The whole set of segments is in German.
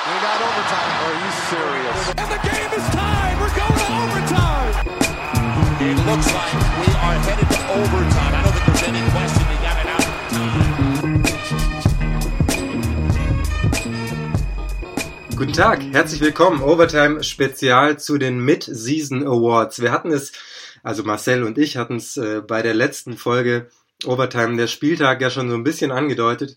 We got overtime. Are you serious? And the game is tied. We're going to overtime. It looks like we are headed to overtime. I don't think there's any question they got it out of time. Guten Tag, herzlich willkommen. Overtime Spezial zu den Mid-Season Awards. Wir hatten es, also Marcel und ich hatten es äh, bei der letzten Folge Overtime der Spieltag ja schon so ein bisschen angedeutet.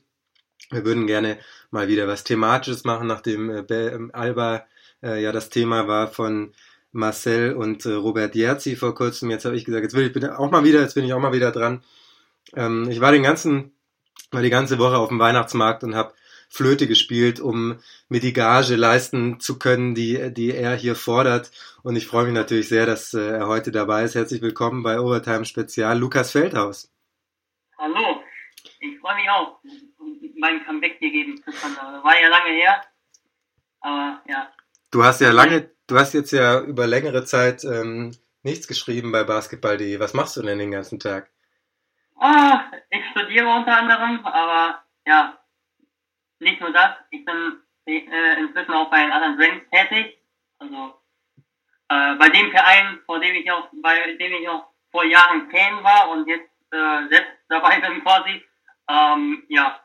Wir würden gerne mal wieder was Thematisches machen, nachdem äh, ähm, Alba äh, ja das Thema war von Marcel und äh, Robert Jerzi vor kurzem. Jetzt habe ich gesagt, jetzt will ich bitte auch mal wieder, jetzt bin ich auch mal wieder dran. Ähm, ich war den ganzen, war die ganze Woche auf dem Weihnachtsmarkt und habe Flöte gespielt, um mir die Gage leisten zu können, die, die er hier fordert. Und ich freue mich natürlich sehr, dass äh, er heute dabei ist. Herzlich willkommen bei Overtime Spezial, Lukas Feldhaus. Hallo, ich freue mich auch mein Comeback hier geben zu können. War ja lange her, aber ja. Du hast ja lange, du hast jetzt ja über längere Zeit ähm, nichts geschrieben bei basketball.de. Was machst du denn den ganzen Tag? Ah, ich studiere unter anderem, aber ja, nicht nur das. Ich bin äh, inzwischen auch bei den anderen Drinks tätig. Also äh, bei dem Verein, vor dem ich auch, bei dem ich auch vor Jahren Fan war und jetzt äh, selbst dabei bin quasi. Ähm, ja,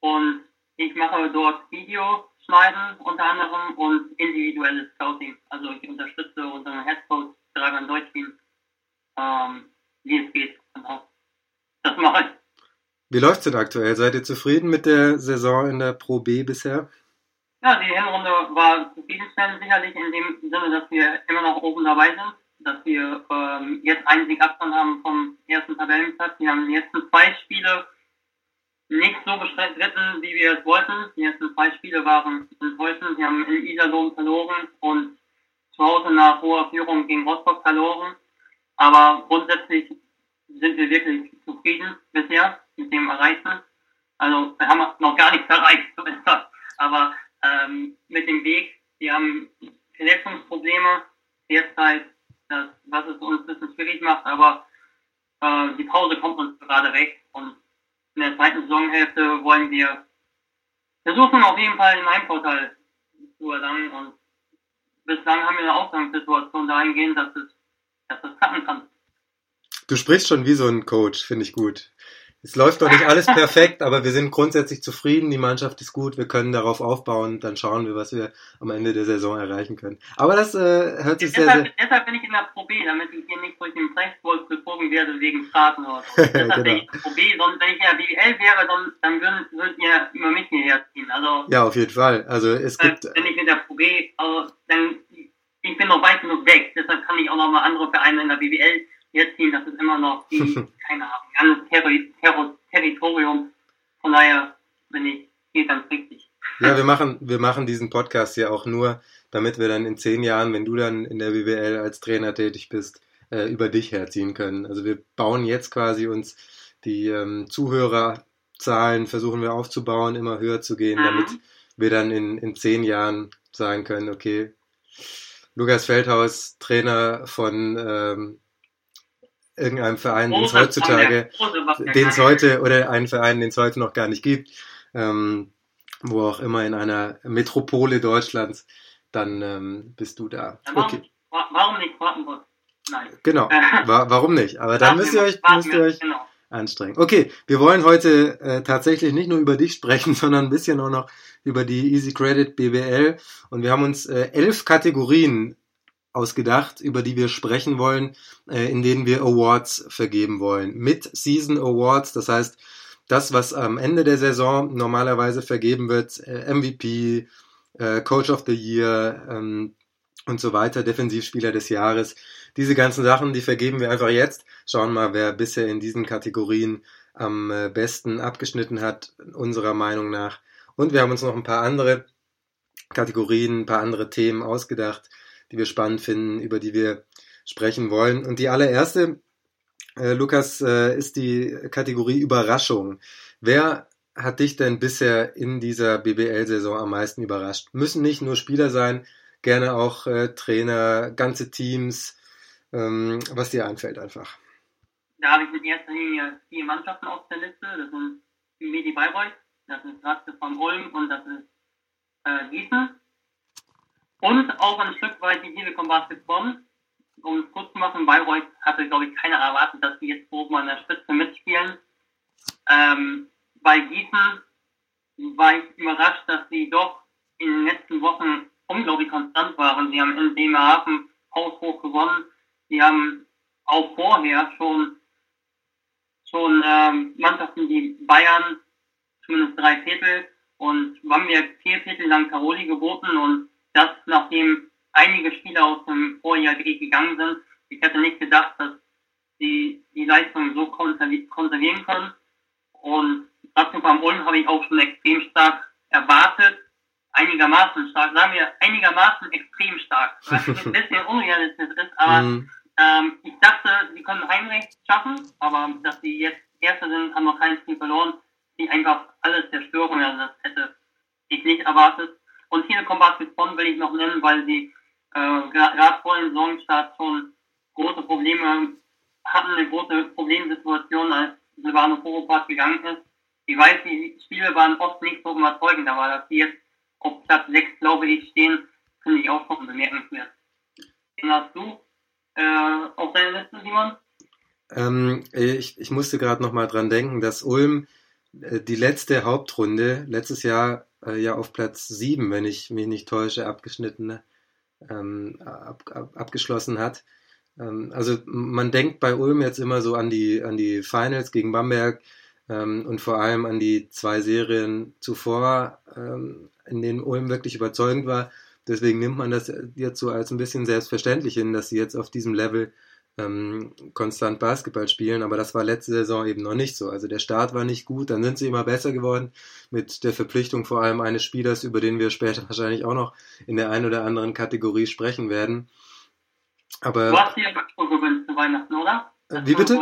und ich mache dort Videoschneiden unter anderem und individuelles Scouting. Also ich unterstütze unseren Headcoach Dragan Deutschin, ähm, wie es geht. Genau. Das mache ich. Wie läuft's denn aktuell? Seid ihr zufrieden mit der Saison in der Pro B bisher? Ja, die Hinrunde war zufriedenstellend sicherlich in dem Sinne, dass wir immer noch oben dabei sind, dass wir ähm, jetzt einen Sieg Abstand haben vom ersten Tabellenplatz. Wir haben die ersten zwei Spiele nicht so bestritten, wie wir es wollten. Die ersten zwei Spiele waren enttäuschend. Wir haben in Iserlohn verloren und zu Hause nach hoher Führung gegen Rostock verloren. Aber grundsätzlich sind wir wirklich zufrieden bisher mit dem Erreichten. Also wir haben noch gar nichts erreicht, zumindest. Aber ähm, mit dem Weg, wir haben Verletzungsprobleme derzeit, das, was es uns ein bisschen schwierig macht, aber äh, die Pause kommt uns gerade weg und in der zweiten Saisonhälfte wollen wir versuchen, auf jeden Fall einen Heimvorteil zu erlangen. Und bislang haben wir eine Ausgangssituation dahingehend, dass es, dass es klappen kann. Du sprichst schon wie so ein Coach, finde ich gut. Es läuft doch nicht alles perfekt, aber wir sind grundsätzlich zufrieden. Die Mannschaft ist gut. Wir können darauf aufbauen. Dann schauen wir, was wir am Ende der Saison erreichen können. Aber das äh, hört sich deshalb, sehr, sehr. Deshalb bin ich in der Pro B, damit ich hier nicht durch den Rechtswolf gezogen werde wegen Straßen oder so. Deshalb Genau. bin ich in der Pro B. Sonst, wenn ich in der BWL wäre, dann, dann würden, würdet ihr über mich hierher ziehen. Also, Ja, auf jeden Fall. Also es gibt. bin ich in der Pro B, also, dann, ich bin noch weit genug weg. Deshalb kann ich auch noch mal andere Vereine in der BWL herziehen. Das ist immer noch die, keine Ahnung, ganz Terri Terri Territorium. Von daher bin ich hier ganz richtig. Ja, wir machen, wir machen diesen Podcast ja auch nur, damit wir dann in zehn Jahren, wenn du dann in der BWL als Trainer tätig bist, äh, über dich herziehen können. Also wir bauen jetzt quasi uns die ähm, Zuhörerzahlen, versuchen wir aufzubauen, immer höher zu gehen, Mhm. damit wir dann in, in zehn Jahren sagen können, okay, Lukas Feldhaus, Trainer von ähm, irgendeinem Verein, den es heutzutage, den es heute oder einen Verein, den es heute noch gar nicht gibt, ähm, wo auch immer in einer Metropole Deutschlands, dann ähm, bist du da. Okay, wa- warum nicht Wartenburg? Nein. genau. Wa warum nicht? Aber dann müsst ihr euch, müsst ihr euch Genau. anstrengen. Okay, wir wollen heute äh, tatsächlich nicht nur über dich sprechen, sondern ein bisschen auch noch über die Easy Credit BBL. Und wir haben uns äh, elf Kategorien ausgedacht, über die wir sprechen wollen, äh, in denen wir Awards vergeben wollen. Mit Season Awards, das heißt, das, was am Ende der Saison normalerweise vergeben wird, äh, MVP, äh, Coach of the Year ähm, und so weiter, Defensivspieler des Jahres. Diese ganzen Sachen, die vergeben wir einfach jetzt. Schauen mal, wer bisher in diesen Kategorien am besten abgeschnitten hat, unserer Meinung nach. Und wir haben uns noch ein paar andere Kategorien, ein paar andere Themen ausgedacht, die wir spannend finden, über die wir sprechen wollen. Und die allererste, äh, Lukas, äh, ist die Kategorie Überraschung. Wer hat dich denn bisher in dieser BBL-Saison am meisten überrascht? Müssen nicht nur Spieler sein, gerne auch äh, Trainer, ganze Teams, ähm, was dir einfällt einfach. Da habe ich in erster Linie vier Mannschaften auf der Liste. Das sind Medi Bayreuth, das ist Ratze von Ulm und das ist äh, Gießen. Und auch ein Stück weit die Telekom Basket Bonn. Um es kurz zu machen, Bayreuth hatte, glaube ich, keiner erwartet, dass sie jetzt oben an der Spitze mitspielen. Ähm, bei Gießen war ich überrascht, dass sie doch in den letzten Wochen unglaublich konstant waren. Sie haben in Bremerhaven haushoch gewonnen. Sie haben auch vorher schon schon ähm, Mannschaften wie Bayern zumindest drei Viertel und Bamberg vier Viertel lang Caroli geboten und das nachdem einige Spieler aus dem Vorjahr gegangen sind. Ich hätte nicht gedacht, dass sie die Leistung so konservieren können und dazu beim Ulm habe ich auch schon extrem stark erwartet einigermaßen stark, sagen wir einigermaßen extrem stark, was ein bisschen unrealistisch ist, aber mm. ähm, ich dachte, sie können Heimrecht schaffen, aber dass sie jetzt Erste sind, haben noch kein Spiel verloren, die einfach alles zerstören, also das hätte ich nicht erwartet. Und Telekom Basket Bonn will ich noch nennen, weil sie äh, gerade vor dem Saisonstart schon große Probleme hatten, eine große Problemsituation, als Silvano Poropat gegangen ist. Ich weiß, die Spiele waren oft nicht so überzeugend, aber dass sie jetzt auf Platz 6, glaube ich, stehen, finde ich auch schon bemerkenswert. Den hast du äh, auf deiner Liste, Simon? Ähm, ich, ich musste gerade noch mal dran denken, dass Ulm äh, die letzte Hauptrunde letztes Jahr äh, ja auf Platz 7, wenn ich mich nicht täusche, abgeschnitten, ähm, ab, ab, abgeschlossen hat. Ähm, also man denkt bei Ulm jetzt immer so an die, an die Finals gegen Bamberg ähm, und vor allem an die zwei Serien zuvor, ähm, in denen Ulm wirklich überzeugend war. Deswegen nimmt man das jetzt so als ein bisschen selbstverständlich hin, dass sie jetzt auf diesem Level ähm, konstant Basketball spielen, aber das war letzte Saison eben noch nicht so. Also der Start war nicht gut, dann sind sie immer besser geworden mit der Verpflichtung vor allem eines Spielers, über den wir später wahrscheinlich auch noch in der einen oder anderen Kategorie sprechen werden. Aber du hast dir ein Trikot gewünscht zu Weihnachten, oder? Das wie bitte?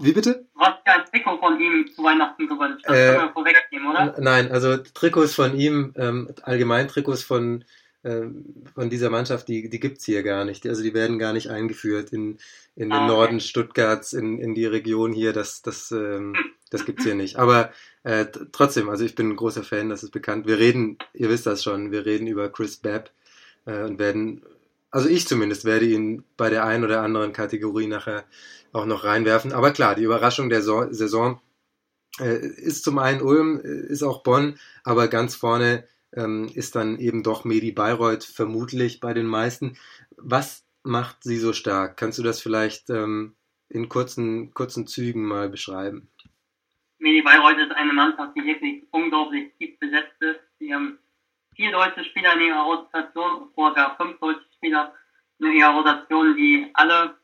Wie bitte? Du hast dir ein Trikot von ihm zu Weihnachten gewünscht. Das äh, können wir vorwegnehmen, oder? Nein, also Trikots von ihm, ähm, allgemein Trikots von von dieser Mannschaft, die, die gibt's hier gar nicht. Also die werden gar nicht eingeführt in, in den ah, okay. Norden Stuttgarts, in, in die Region hier. Das, das, ähm, das gibt's hier nicht. Aber äh, trotzdem, also ich bin ein großer Fan, das ist bekannt. Wir reden, ihr wisst das schon, wir reden über Chris Babb äh, und werden, also ich zumindest werde ihn bei der einen oder anderen Kategorie nachher auch noch reinwerfen. Aber klar, die Überraschung der so Saison äh, ist zum einen Ulm, äh, ist auch Bonn, aber ganz vorne ähm, ist dann eben doch Medi Bayreuth vermutlich bei den meisten. Was macht sie so stark? Kannst du das vielleicht ähm, in kurzen, kurzen Zügen mal beschreiben? Medi Bayreuth ist eine Mannschaft, die wirklich unglaublich tief besetzt ist. Sie haben vier deutsche Spieler in ihrer Rotation, vorher fünf deutsche Spieler in ihrer Rotation, die alle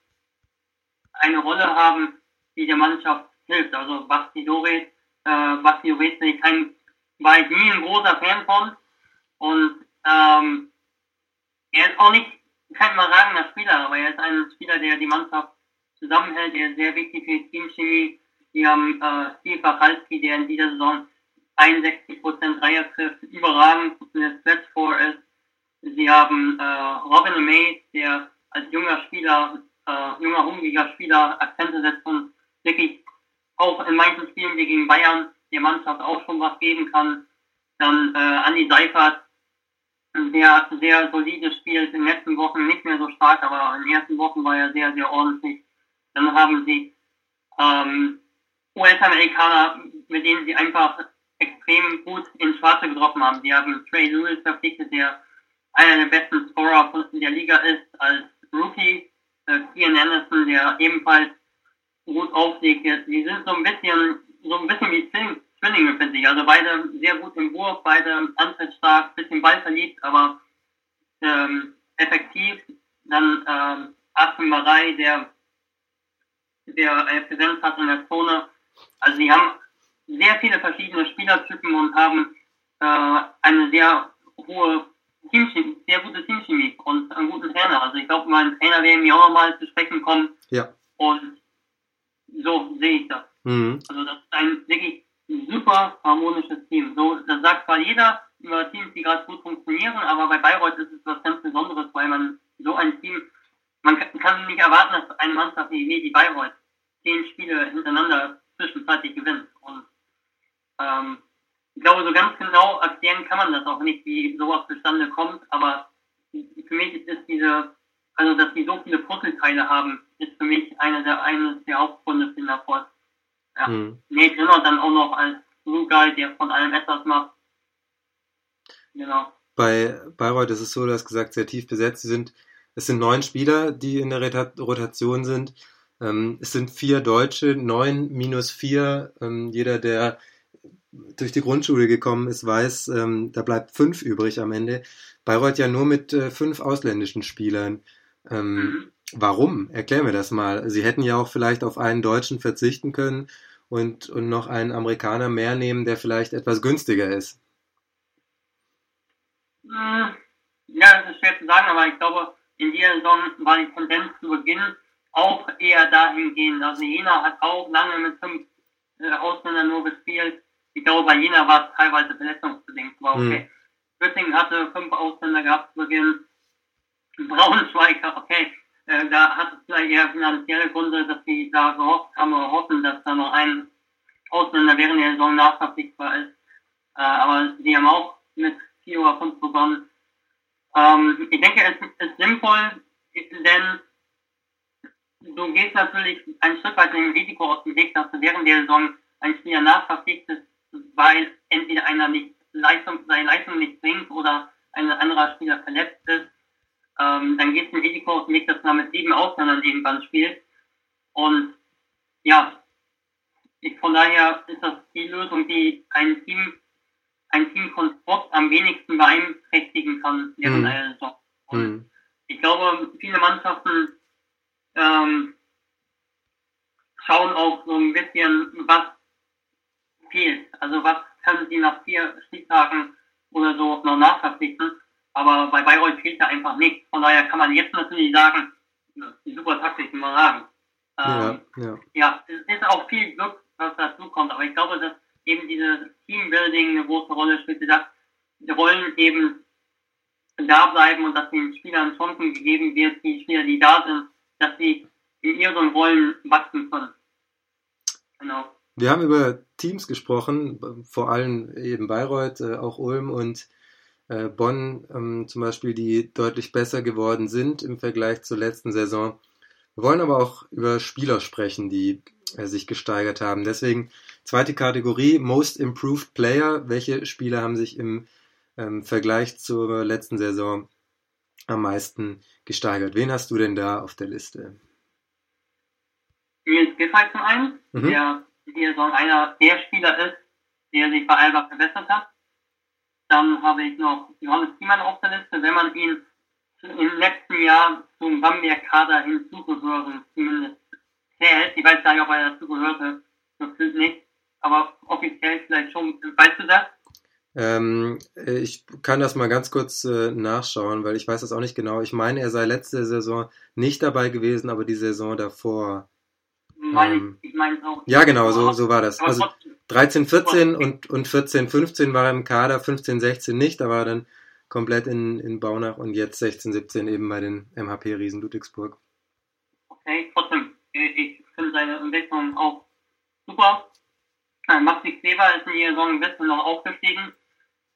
eine Rolle haben, die der Mannschaft hilft. Also Basti Doret, äh, Basti ist kein war ich nie ein großer Fan von. Und ähm, er ist auch nicht kein überragender Spieler, aber er ist ein Spieler, der die Mannschaft zusammenhält. Er ist sehr wichtig für die Teamchemie. Wir haben äh, Steve Wachalski, der in dieser Saison 61% Dreier trifft, überragend in der Stretch 4 ist. Sie haben äh, Robin May, der als junger Spieler, äh, junger, hungriger Spieler Akzente setzt und wirklich auch in manchen Spielen wie gegen Bayern der Mannschaft auch schon was geben kann. Dann äh, Andi Seifert, der sehr solide spielt, in den letzten Wochen nicht mehr so stark, aber in den ersten Wochen war er sehr, sehr ordentlich. Dann haben sie ähm, US-Amerikaner, mit denen sie einfach extrem gut ins Schwarze getroffen haben. Sie haben Trey Lewis verpflichtet, der einer der besten Scorer der Liga ist als Rookie. Äh, Ian Anderson, der ebenfalls gut auflegt. Sie sind so ein bisschen so ein bisschen wie Zwillinge, finde ich. Also beide sehr gut im Wurf, beide antrittsstark, bisschen ballverliebt, aber ähm, effektiv. Dann ähm, Aston Marei, der, der äh, Präsenz hat in der Zone. Also sie haben sehr viele verschiedene Spielertypen und haben äh, eine sehr hohe Teamchemie, sehr gute Teamchemie und einen guten Trainer. Also ich glaube, mein Trainer werden wir auch nochmal zu sprechen kommen. Ja. Und so sehe ich das. Mhm. Also das ist ein wirklich super harmonisches Team. So, das sagt zwar jeder über Teams, die gerade gut funktionieren, aber bei Bayreuth ist es was ganz Besonderes, weil man so ein Team, man kann nicht erwarten, dass eine Mannschaft wie die Bayreuth zehn Spiele hintereinander zwischenzeitlich gewinnt. Und ähm, ich glaube, so ganz genau erklären kann man das auch nicht, wie sowas zustande kommt, aber für mich ist diese, also dass die so viele Puzzleteile haben, ist für mich einer der, eines der Hauptgründe für den Erfolg. Ja. Hm. Nate Rinner dann auch noch als Blue Guy, der von allem etwas macht. Genau. Bei Bayreuth ist es so, du hast gesagt, sehr tief besetzt. Sie sind, es sind neun Spieler, die in der Rotation sind. Ähm, es sind vier Deutsche, neun minus vier. Ähm, jeder, der durch die Grundschule gekommen ist, weiß, ähm, da bleibt fünf übrig am Ende. Bayreuth ja nur mit äh, fünf ausländischen Spielern. Ähm, mhm. Warum? Erklär mir das mal. Sie hätten ja auch vielleicht auf einen Deutschen verzichten können und, und noch einen Amerikaner mehr nehmen, der vielleicht etwas günstiger ist. Hm, ja, das ist schwer zu sagen, aber ich glaube, in dieser Saison war die Tendenz zu Beginn auch eher dahingehend. Also Jena hat auch lange mit fünf äh, Ausländern nur gespielt. Ich glaube, bei Jena war es teilweise verletzungsbedingt, aber okay. Hm. hatte fünf Ausländer gehabt zu Beginn. Braunschweig, okay, äh, da hat es vielleicht eher finanzielle Gründe, dass sie da gehofft haben oder hoffen, dass da noch ein Ausländer während der Saison nachverpflichtbar ist. Äh, aber sie haben auch mit vier oder fünf begonnen. Ähm, ich denke, es ist sinnvoll, denn du gehst natürlich ein Stück weit dem Risiko aus dem Weg, dass du während der Saison ein Spieler nachverpflichtest, weil entweder einer nicht Leistung, seine Leistung nicht bringt oder ein anderer Spieler verletzt ist. Ähm, dann geht es ein Risiko dem Weg, dass man mit sieben Ausländern irgendwann spielt. Und ja, ich, von daher ist das die Lösung, die ein Team, ein Teamkonstrukt am wenigsten beeinträchtigen kann während mhm. einer Saison. Und mhm. ich glaube, viele Mannschaften ähm, schauen auch so ein bisschen, was fehlt. Also was können sie nach vier Stichtagen oder so noch nachverpflichten. Aber bei Bayreuth fehlt ja einfach nichts. Von daher kann man jetzt natürlich sagen, die super Taktik, man sagen. Ähm, ja, ja. ja, es ist auch viel Glück, was dazu kommt. Aber ich glaube, dass eben dieses Teambuilding eine große Rolle spielt, dass die Rollen eben da bleiben und dass den Spielern Chancen gegeben wird, die Spieler, die da sind, dass sie in ihren Rollen wachsen können. Genau. Wir haben über Teams gesprochen, vor allem eben Bayreuth, äh, auch Ulm und äh, Bonn ähm, zum Beispiel, die deutlich besser geworden sind im Vergleich zur letzten Saison. Wir wollen aber auch über Spieler sprechen, die äh, sich gesteigert haben. Deswegen zweite Kategorie, Most Improved Player. Welche Spieler haben sich im ähm, Vergleich zur letzten Saison am meisten gesteigert? Wen hast du denn da auf der Liste? Nils Giffey zum einen, mhm. der die Saison einer der Spieler ist, der sich bei Alba verbessert hat. Dann habe ich noch Johannes Thiemann auf der Liste. Wenn man ihn im letzten Jahr zum Bamberg-Kader hinzugehören zumindest zählt, ich weiß gar nicht, ob er dazugehörte, gefühlt nicht, aber offiziell vielleicht schon. Weißt du das? Ähm, ich kann das mal ganz kurz äh, nachschauen, weil ich weiß das auch nicht genau. Ich meine, er sei letzte Saison nicht dabei gewesen, aber die Saison davor. Meine, ähm, ich meine auch. Ja, genau, so, so war das. Also 13, 14 und, und 14, 15 war er im Kader, 15, 16 nicht, da war er dann komplett in, in Baunach und jetzt 16, 17 eben bei den MHP Riesen Ludwigsburg. Okay, trotzdem, ich finde seine Entwicklung auch super. Maxi Kleber ist in der Saison ein bisschen noch aufgestiegen.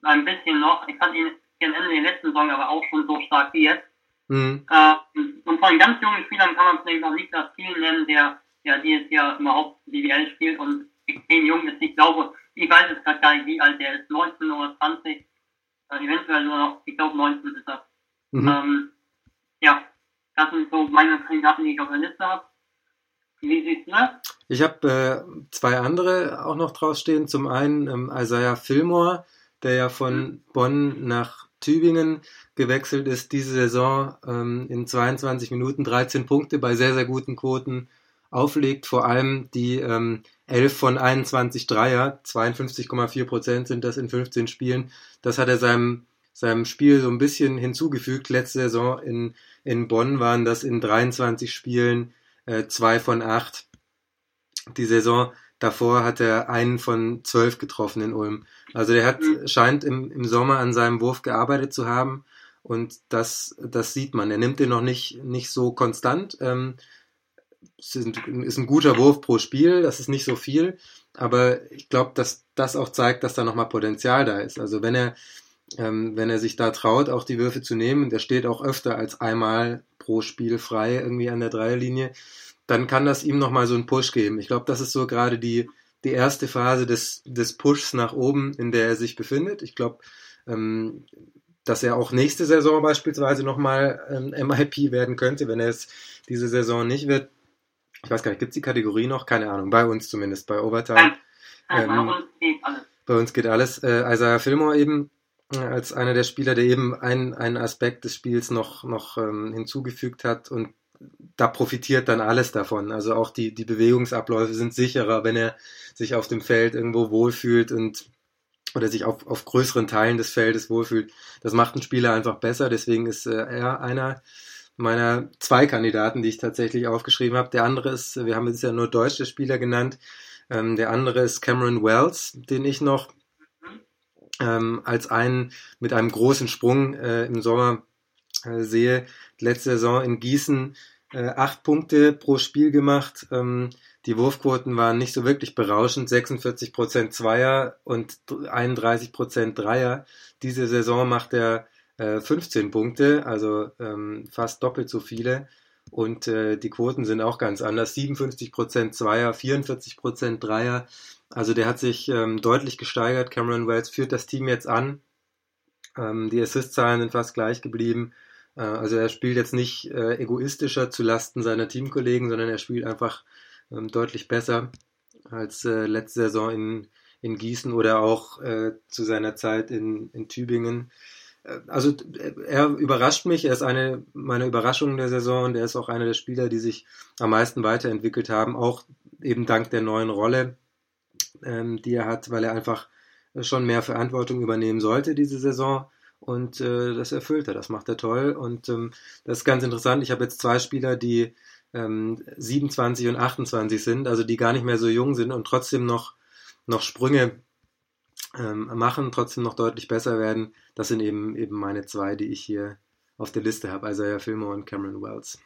Ein bisschen noch. Ich fand ihn gegen Ende der letzten Saison aber auch schon so stark wie jetzt. Mhm. Äh, und von ganz jungen Spielern kann man vielleicht noch Niklas Thiel nennen, der ja dieses Jahr überhaupt BWL spielt und extrem jung ist. Ich glaube, ich weiß es gerade gar nicht, wie alt er ist, 19 oder 20, äh, eventuell nur noch, ich glaube 19 ist er. Mhm. Ähm, ja, das sind so meine Kandidaten, die ich auf der Liste habe. Wie siehst du das? Ich habe äh, zwei andere auch noch draufstehen. Zum einen ähm, Isaiah Fillmore, der ja von mhm. Bonn nach Tübingen gewechselt ist, diese Saison ähm, in 22 Minuten 13 Punkte bei sehr, sehr guten Quoten auflegt. Vor allem die ähm, 11 von 21 Dreier, 52,4 Prozent sind das in 15 Spielen. Das hat er seinem, seinem Spiel so ein bisschen hinzugefügt. Letzte Saison in, in Bonn waren das in 23 Spielen äh, zwei von acht. Die Saison davor hat er einen von zwölf getroffen in Ulm. Also der hat, mhm. scheint im, im Sommer an seinem Wurf gearbeitet zu haben. Und das, das sieht man. Er nimmt den noch nicht, nicht so konstant. Ähm, ist ein guter Wurf pro Spiel, das ist nicht so viel, aber ich glaube, dass das auch zeigt, dass da nochmal Potenzial da ist. Also wenn er, ähm, wenn er sich da traut, auch die Würfe zu nehmen, der steht auch öfter als einmal pro Spiel frei irgendwie an der Dreierlinie, dann kann das ihm nochmal so einen Push geben. Ich glaube, das ist so gerade die, die erste Phase des, des Pushs nach oben, in der er sich befindet. Ich glaube, ähm, dass er auch nächste Saison beispielsweise nochmal ähm, MIP werden könnte, wenn er es diese Saison nicht wird. Ich weiß gar nicht, gibt es die Kategorie noch? Keine Ahnung, bei uns zumindest, bei Overtime. Ja, bei uns geht alles. Bei uns geht alles. Äh, Isaiah Fillmore eben äh, als einer der Spieler, der eben einen, einen Aspekt des Spiels noch, noch ähm, hinzugefügt hat und da profitiert dann alles davon. Also auch die, die Bewegungsabläufe sind sicherer, wenn er sich auf dem Feld irgendwo wohlfühlt und oder sich auf, auf größeren Teilen des Feldes wohlfühlt. Das macht einen Spieler einfach besser. Deswegen ist äh, er einer meiner zwei Kandidaten, die ich tatsächlich aufgeschrieben habe. Der andere ist, wir haben jetzt ja nur deutsche Spieler genannt. Ähm, der andere ist Cameron Wells, den ich noch ähm, als einen mit einem großen Sprung äh, im Sommer äh, sehe. Letzte Saison in Gießen äh, acht Punkte pro Spiel gemacht. Ähm, die Wurfquoten waren nicht so wirklich berauschend. 46% Zweier und 31% Dreier. Diese Saison macht er äh, 15 Punkte, also ähm, fast doppelt so viele. Und äh, die Quoten sind auch ganz anders. 57% Zweier, 44% Dreier. Also der hat sich ähm, deutlich gesteigert. Cameron Wells führt das Team jetzt an. Ähm, die Assist-Zahlen sind fast gleich geblieben. Äh, also er spielt jetzt nicht äh, egoistischer zu Lasten seiner Teamkollegen, sondern er spielt einfach ähm, deutlich besser als äh, letzte Saison in, in Gießen oder auch äh, zu seiner Zeit in, in Tübingen. Äh, also er überrascht mich, er ist eine meiner Überraschungen der Saison und er ist auch einer der Spieler, die sich am meisten weiterentwickelt haben, auch eben dank der neuen Rolle, ähm, die er hat, weil er einfach schon mehr Verantwortung übernehmen sollte diese Saison. Und äh, das erfüllt er, das macht er toll. Und ähm, das ist ganz interessant. Ich habe jetzt zwei Spieler, die ähm, 27 und 28 sind, also die gar nicht mehr so jung sind und trotzdem noch, noch Sprünge ähm, machen, trotzdem noch deutlich besser werden. Das sind eben, eben meine zwei, die ich hier auf der Liste habe, Isaiah Fillmore und Cameron Wells.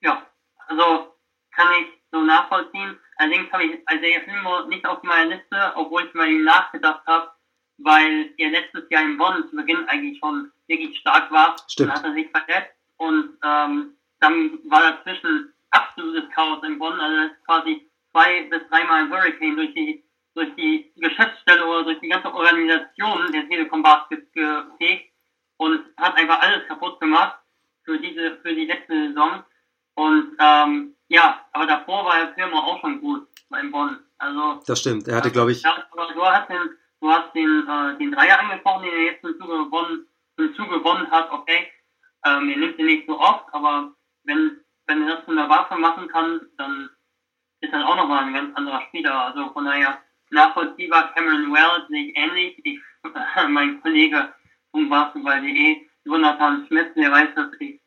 Ja, also kann ich so nachvollziehen. Allerdings habe ich Isaiah Fillmore nicht auf meiner Liste, obwohl ich mal ihm nachgedacht habe, weil er letztes Jahr in Bonn zu Beginn eigentlich schon wirklich stark war. Stimmt. Dann hat er sich verletzt und ähm, dann war dazwischen absolutes Chaos in Bonn. Also quasi zwei bis dreimal ein Hurricane durch die durch die Geschäftsstelle oder durch die ganze Organisation der Telekom Basket gefegt und hat einfach alles kaputt gemacht für diese für die letzte Saison. Und ähm, ja, aber davor war der Firma auch schon gut in Bonn. Also das stimmt. Er hatte, glaube ich. Ja, du hast den, du hast den, äh, den Dreier angesprochen, den er jetzt hinzu gewonnen, hinzu gewonnen hat. Okay, ähm, er nimmt ihn nicht so oft, aber wenn, wenn er das von der Waffe machen kann, dann ist das auch nochmal ein ganz anderer Spieler. Also von daher nachvollziehbar Cameron Wells ich ähnlich. Ich, äh, mein Kollege vom Basketball.de, Jonathan Schmidt, der weiß, dass ich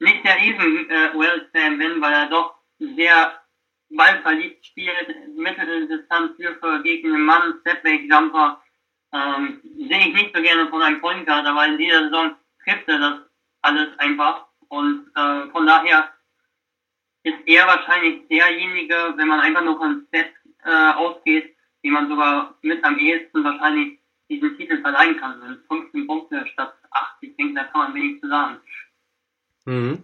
nicht der riesen äh, Wells-Fan bin, weil er doch sehr ballverliebt spielt, Mitteldistanzwürfe gegen den Mann, Stepback-Jumper, ähm, sehe ich nicht so gerne von einem Point Guard, aber in dieser Saison trifft er das alles einfach. Und äh, von daher ist er wahrscheinlich derjenige, wenn man einfach nur von Set äh, ausgeht, wie man sogar mit am ehesten wahrscheinlich diesen Titel verleihen kann. So 15 Punkte statt 8. Ich denke, da kann man wenig zu sagen. Mhm.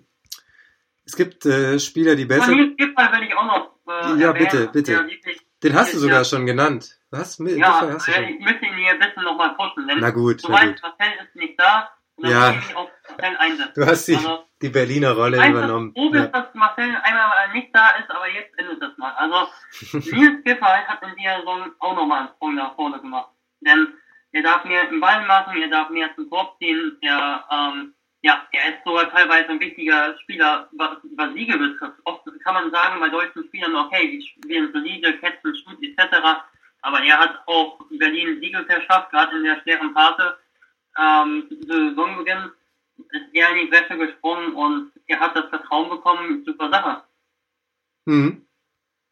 Es gibt äh, Spieler, die besser. Nils Giffey will ich auch noch. Äh, ja, erwähnen, bitte, bitte. Den hast du sogar ja, schon genannt. Was? Mit, Ja, Giffey hast du äh, schon. ich möchte ihn hier ein bisschen nochmal pushen, denn Na gut, du na weißt, gut. Marcel ist nicht da und dann Ja. ich auf Marcel einsetzen. Du hast die, Also, die Berliner Rolle weiß, übernommen. Ja. dass Marcel einmal mal nicht da ist, aber jetzt endet das mal. Also, Nils Giffey hat in dieser Saison auch nochmal einen Sprung nach vorne gemacht. Denn er darf mehr im Ball machen, er darf mehr zum Korb ziehen, er, ähm, ja, er ist sogar teilweise ein wichtiger Spieler, was, was Siege betrifft. Oft kann man sagen bei deutschen Spielern, okay, die spielen solide, Catchen, Shoot etc. Aber er hat auch Berlin Siege verschafft, gerade in der schweren Phase. Ähm, Saisonbeginn ist er in die Wäsche gesprungen und er hat das Vertrauen bekommen, super Sache. Mhm.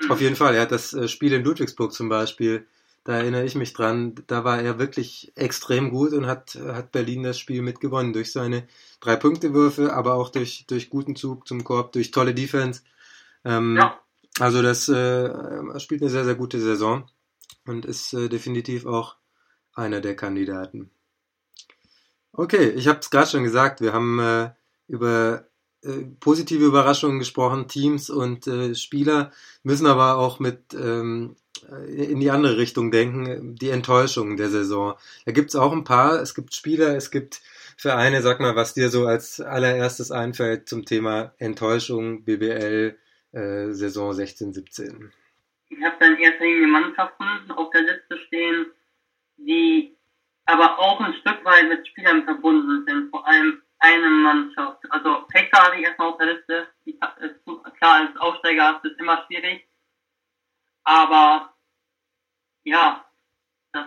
Mhm. Auf jeden Fall. Er hat das äh, Spiel in Ludwigsburg zum Beispiel, da erinnere ich mich dran, da war er wirklich extrem gut und hat, hat Berlin das Spiel mitgewonnen durch seine Drei-Punkte-Würfe, aber auch durch, durch guten Zug zum Korb, durch tolle Defense. Ähm, ja. Also das äh, spielt eine sehr, sehr gute Saison und ist äh, definitiv auch einer der Kandidaten. Okay, ich habe es gerade schon gesagt, wir haben äh, über äh, positive Überraschungen gesprochen, Teams und äh, Spieler müssen aber auch mit ähm, in die andere Richtung denken, die Enttäuschungen der Saison. Da gibt es auch ein paar, es gibt Spieler, es gibt Vereine, sag mal, was dir so als allererstes einfällt zum Thema Enttäuschung BBL äh, Saison 16, 17. Ich habe dann erster Linie Mannschaften auf der Liste stehen, die aber auch ein Stück weit mit Spielern verbunden sind, vor allem eine Mannschaft. Also Fechter habe ich erstmal auf der Liste. Die, klar, als Aufsteiger ist es immer schwierig. Aber ja, das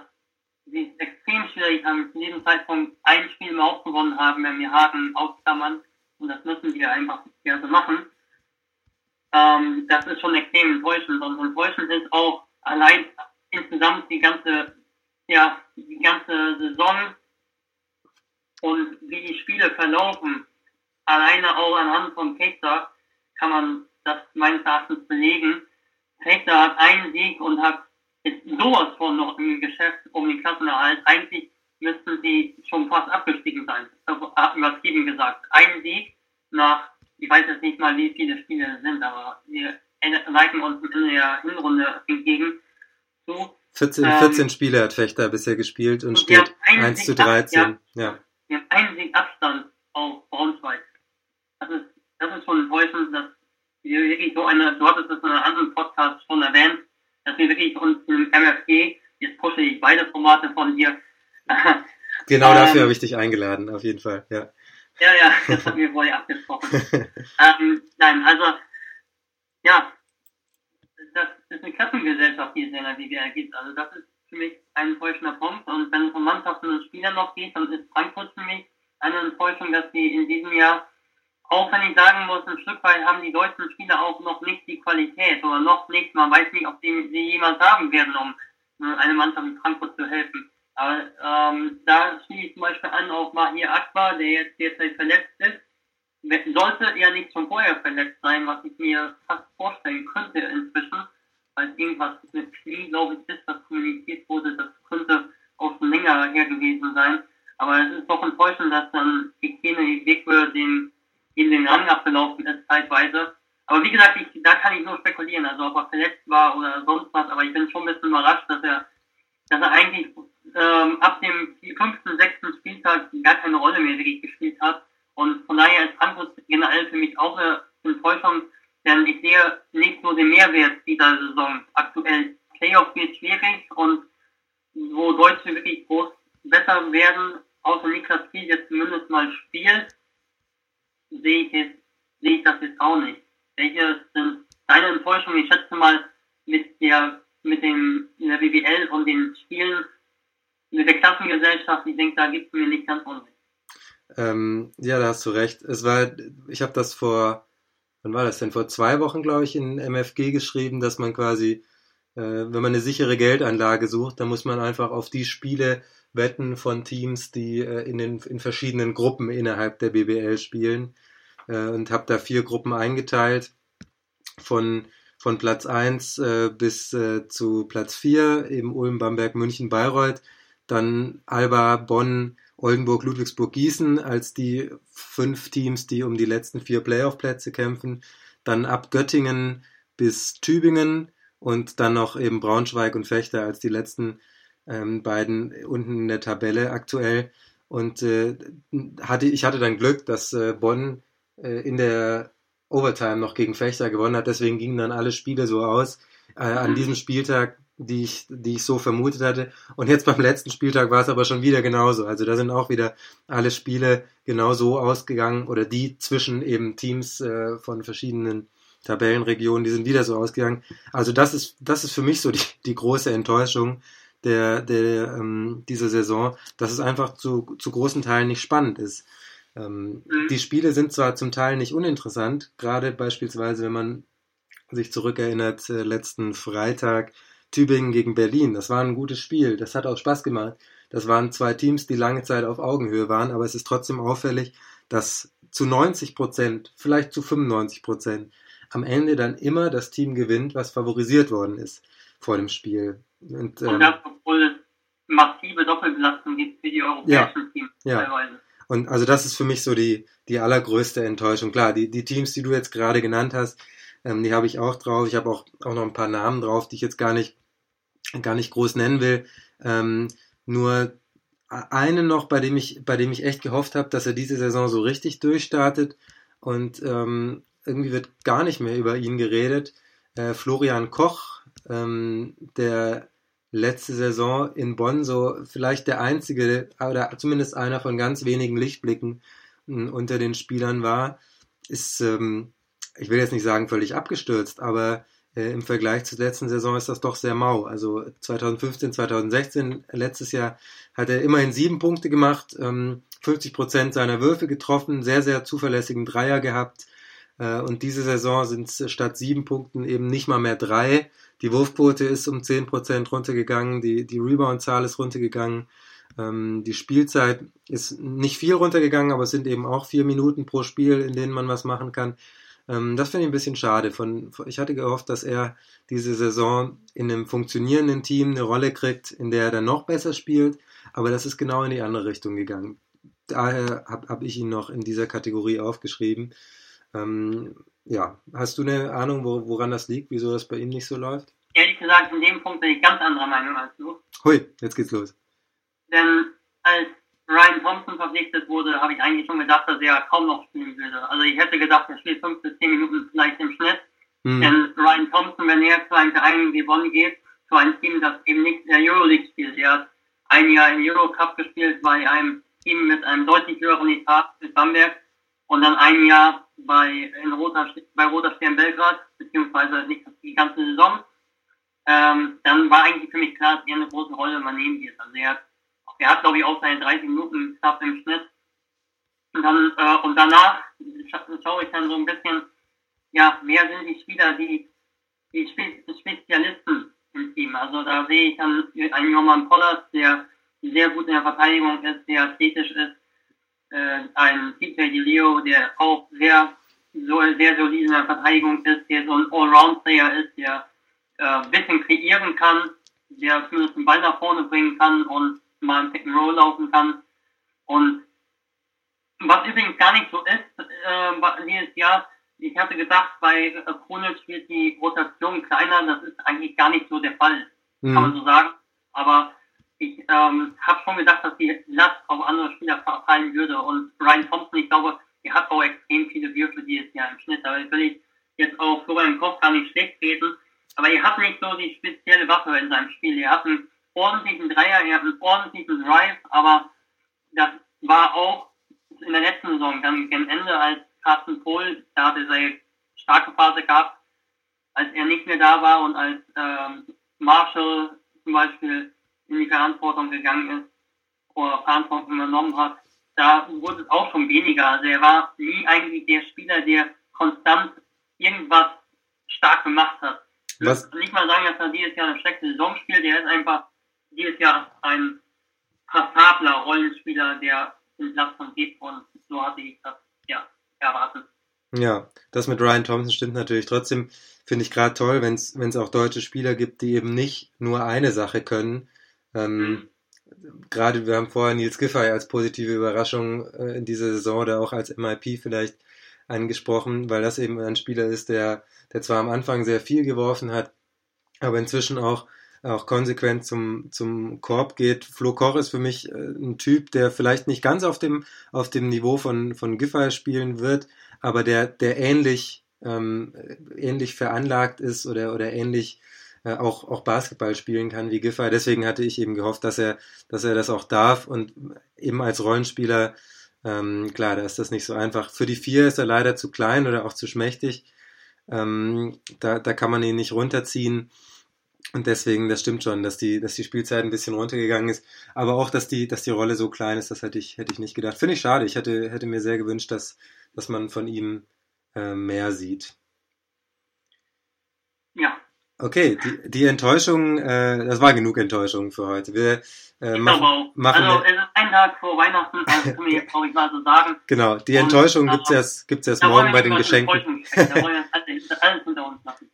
ist extrem schwierig haben, zu jedem Zeitpunkt ein Spiel überhaupt gewonnen haben, wenn wir Haken ausklammern. Und das müssen wir einfach gerne machen. Ähm, das ist schon extrem enttäuschend. Und enttäuschend ist auch allein insgesamt die ganze, ja, die ganze Saison und wie die Spiele verlaufen. Alleine auch anhand von Fechter kann man das meines Erachtens belegen. Fechter hat einen Sieg und hat ist sowas von noch im Geschäft um den Klassenerhalt. Eigentlich müssten sie schon fast abgestiegen sein. Also, übertrieben gesagt. Ein Sieg nach, ich weiß jetzt nicht mal, wie viele Spiele es sind, aber wir leiten uns in der Hinrunde entgegen zu. 14, 14 ähm, Spiele hat Fechter bisher gespielt und, und steht 1 zu 13. Ab, ja. Wir haben einen Sieg Abstand auf Braunschweig. Das ist, das ist schon enttäuschend, dass wir wirklich so eine, du hattest das in einem anderen Podcast schon erwähnt, dass wir wirklich uns im MFG, jetzt pushe ich beide Formate von dir. Genau dafür ähm, habe ich dich eingeladen, auf jeden Fall, ja. Ja, ja, das haben wir vorher abgesprochen. ähm, nein, also, ja, das ist eine Klassengesellschaft, die es in der BWL gibt. Also das ist für mich ein enttäuschender Punkt. Und wenn es um Mannschaften und Spieler noch geht, dann ist Frankfurt für mich eine Enttäuschung, dass sie in diesem Jahr auch wenn ich sagen muss, ein Stück weit haben die deutschen Spieler auch noch nicht die Qualität oder noch nicht, man weiß nicht, ob sie, sie jemals haben werden, um eine Mannschaft in Frankfurt zu helfen. Aber ähm, da schließe ich zum Beispiel an auf Mahir Akbar, der jetzt derzeit verletzt ist. Sollte er nicht schon vorher verletzt sein, was ich mir fast vorstellen könnte inzwischen, weil irgendwas mit Knie, glaube ich, ist, was kommuniziert wurde, das könnte auch schon länger her gewesen sein. Aber es ist doch enttäuschend, dass dann Ikene Wegwe den in den Rang abgelaufen ist, zeitweise. Aber wie gesagt, ich, da kann ich nur spekulieren, also ob er verletzt war oder sonst was, aber ich bin schon ein bisschen überrascht, dass er, dass er eigentlich ähm, ab dem fünften, sechsten Spieltag gar keine Rolle mehr wirklich gespielt hat. Und von daher ist Frankfurt generell für mich auch eine Enttäuschung, denn ich sehe nicht so den Mehrwert dieser Saison. Aktuell Playoff wird schwierig und wo Deutsche wirklich groß besser werden, außer Niklas Kiel jetzt zumindest mal spielt, sehe ich, jetzt, sehe ich das jetzt auch nicht. Welche sind deine Enttäuschungen? Ich schätze mal, mit der, mit dem, der BBL und den Spielen, mit der Klassengesellschaft, ich denke, da gibt es mir nicht ganz unrecht. Ähm, ja, da hast du recht. Es war, ich habe das vor, wann war das denn? Vor zwei Wochen, glaube ich, in MFG geschrieben, dass man quasi, äh, wenn man eine sichere Geldanlage sucht, dann muss man einfach auf die Spiele Wetten von Teams, die äh, in, den, in verschiedenen Gruppen innerhalb der BBL spielen äh, und habe da vier Gruppen eingeteilt von, von Platz 1 äh, bis äh, zu Platz 4, eben Ulm, Bamberg, München, Bayreuth, dann Alba, Bonn, Oldenburg, Ludwigsburg, Gießen als die fünf Teams, die um die letzten vier Playoff-Plätze kämpfen, dann ab Göttingen bis Tübingen und dann noch eben Braunschweig und Fechter als die letzten ähm, beiden unten in der Tabelle aktuell. Und äh, hatte, ich hatte dann Glück, dass äh, Bonn äh, in der Overtime noch gegen Fechter gewonnen hat. Deswegen gingen dann alle Spiele so aus äh, an diesem Spieltag, die ich, die ich so vermutet hatte. Und jetzt beim letzten Spieltag war es aber schon wieder genauso. Also da sind auch wieder alle Spiele genau so ausgegangen oder die zwischen eben Teams äh, von verschiedenen Tabellenregionen, die sind wieder so ausgegangen. Also das ist, das ist für mich so die, die große Enttäuschung, der, der ähm, dieser Saison, dass es einfach zu, zu großen Teilen nicht spannend ist. Ähm, mhm. Die Spiele sind zwar zum Teil nicht uninteressant, gerade beispielsweise, wenn man sich zurückerinnert, äh, letzten Freitag Tübingen gegen Berlin. Das war ein gutes Spiel, das hat auch Spaß gemacht. Das waren zwei Teams, die lange Zeit auf Augenhöhe waren, aber es ist trotzdem auffällig, dass zu 90 Prozent, vielleicht zu 95 Prozent, am Ende dann immer das Team gewinnt, was favorisiert worden ist vor dem Spiel. Und, ähm, und das, obwohl es massive Doppelbelastung gibt für die europäischen ja, Teams ja. teilweise. Und also das ist für mich so die, die allergrößte Enttäuschung. Klar, die, die Teams, die du jetzt gerade genannt hast, ähm, die habe ich auch drauf. Ich habe auch, auch noch ein paar Namen drauf, die ich jetzt gar nicht, gar nicht groß nennen will. Ähm, nur einen noch, bei dem ich, bei dem ich echt gehofft habe, dass er diese Saison so richtig durchstartet und ähm, irgendwie wird gar nicht mehr über ihn geredet. Äh, Florian Koch, ähm, der letzte Saison in Bonn so vielleicht der einzige oder zumindest einer von ganz wenigen Lichtblicken äh, unter den Spielern war, ist, ähm, ich will jetzt nicht sagen völlig abgestürzt, aber äh, im Vergleich zur letzten Saison ist das doch sehr mau. Also 2015, 2016, letztes Jahr hat er immerhin sieben Punkte gemacht, ähm, 50 Prozent seiner Würfe getroffen, sehr, sehr zuverlässigen Dreier gehabt. Äh, und diese Saison sind es statt sieben Punkten eben nicht mal mehr drei. Die Wurfquote ist um zehn Prozent runtergegangen, die, die Rebound-Zahl ist runtergegangen. Ähm, die Spielzeit ist nicht viel runtergegangen, aber es sind eben auch vier Minuten pro Spiel, in denen man was machen kann. Ähm, das finde ich ein bisschen schade. Von, ich hatte gehofft, dass er diese Saison in einem funktionierenden Team eine Rolle kriegt, in der er dann noch besser spielt, aber das ist genau in die andere Richtung gegangen. Daher habe hab ich ihn noch in dieser Kategorie aufgeschrieben. Ähm, ja, hast du eine Ahnung, wo, woran das liegt, wieso das bei ihm nicht so läuft? Ehrlich gesagt, in dem Punkt bin ich ganz anderer Meinung als du. Hui, jetzt geht's los. Denn als Ryan Thompson verpflichtet wurde, habe ich eigentlich schon gedacht, dass er kaum noch spielen würde. Also ich hätte gedacht, er spielt fünf bis zehn Minuten vielleicht im Schnitt. Mhm. Denn Ryan Thompson, wenn er zu einem Verein wie Bonn geht, zu einem Team, das eben nicht in der Euroleague spielt, er hat ein Jahr im Eurocup gespielt bei einem Team mit einem deutlich höheren Etat in Bamberg und dann ein Jahr bei, in Roter, bei Roter Stern Belgrad, beziehungsweise nicht die ganze Saison. Ähm, dann war eigentlich für mich klar, dass er eine große Rolle übernehmen wird. Also er hat er hat, glaube ich, auch seine 30 Minuten geschafft im Schnitt. Und dann, äh, und danach schaue ich dann so ein bisschen, ja, wer sind die Spieler, die, die Spezialisten im Team. Also da sehe ich dann einen Joman Pollard, der sehr gut in der Verteidigung ist, der athletisch ist, äh, ein CJ Leo, der auch sehr, so, sehr solide in der Verteidigung ist, der so ein Allround-Player ist, der äh, ein bisschen kreieren kann, der zumindest den Ball nach vorne bringen kann und mal ein Pick and Roll laufen kann. Und was übrigens gar nicht so ist, äh, dieses Jahr, ich hatte gedacht, bei äh, Kronic wird die Rotation kleiner, das ist eigentlich gar nicht so der Fall, mhm. kann man so sagen. Aber ich ähm, habe schon gedacht, dass die Last auf andere Spieler fallen würde. Und Ryan Thompson, ich glaube, er hat auch extrem viele Würfe dieses Jahr im Schnitt. Aber will ich jetzt auch Florian Koch gar nicht schlecht reden. Aber er hat nicht so die spezielle Waffe in seinem Spiel. Er hat einen ordentlichen Dreier, er hat einen ordentlichen Drive, aber das war auch in der letzten Saison dann gegen Ende, als Carsten Pohl, da hatte er eine starke Phase gehabt, als er nicht mehr da war und als ähm, Marshall zum Beispiel in die Verantwortung gegangen ist oder Verantwortung übernommen hat, da wurde es auch schon weniger. Also er war nie eigentlich der Spieler, der konstant irgendwas stark gemacht hat. Was? Ich will nicht mal sagen, dass er dieses Jahr eine schlechte Saison spielt, der ist einfach dieses Jahr ein passabler Rollenspieler, der den Platz von geht und so hatte ich das ja erwartet. Ja, das mit Ryan Thompson stimmt natürlich. Trotzdem finde ich gerade toll, wenn es auch deutsche Spieler gibt, die eben nicht nur eine Sache können. Ähm, mhm. Gerade wir haben vorher Nils Giffey als positive Überraschung äh, in dieser Saison oder auch als MIP vielleicht angesprochen, weil das eben ein Spieler ist, der, der zwar am Anfang sehr viel geworfen hat, aber inzwischen auch auch konsequent zum, zum Korb geht. Flo Koch ist für mich äh, ein Typ, der vielleicht nicht ganz auf dem, auf dem Niveau von, von Giffey spielen wird, aber der, der ähnlich, ähm, ähnlich veranlagt ist oder, oder ähnlich äh, auch, auch Basketball spielen kann wie Giffey. Deswegen hatte ich eben gehofft, dass er, dass er das auch darf und eben als Rollenspieler, ähm, klar, da ist das nicht so einfach. Für die vier ist er leider zu klein oder auch zu schmächtig. Ähm, da, da kann man ihn nicht runterziehen. Und deswegen, das stimmt schon, dass die, dass die Spielzeit ein bisschen runtergegangen ist. Aber auch, dass die, dass die Rolle so klein ist, das hätte ich, hätte ich nicht gedacht. Finde ich schade. Ich hätte, hätte mir sehr gewünscht, dass, dass man von ihm äh, mehr sieht. Ja. Okay, die, die Enttäuschung, äh, das war genug Enttäuschung für heute. Wir äh, machen, machen also es ist ein Tag vor Weihnachten, das können wir jetzt, glaube ich, mal so sagen. Genau, die Enttäuschung Und, gibt's erst, gibt's erst morgen bei den Geschenken. Alles uns.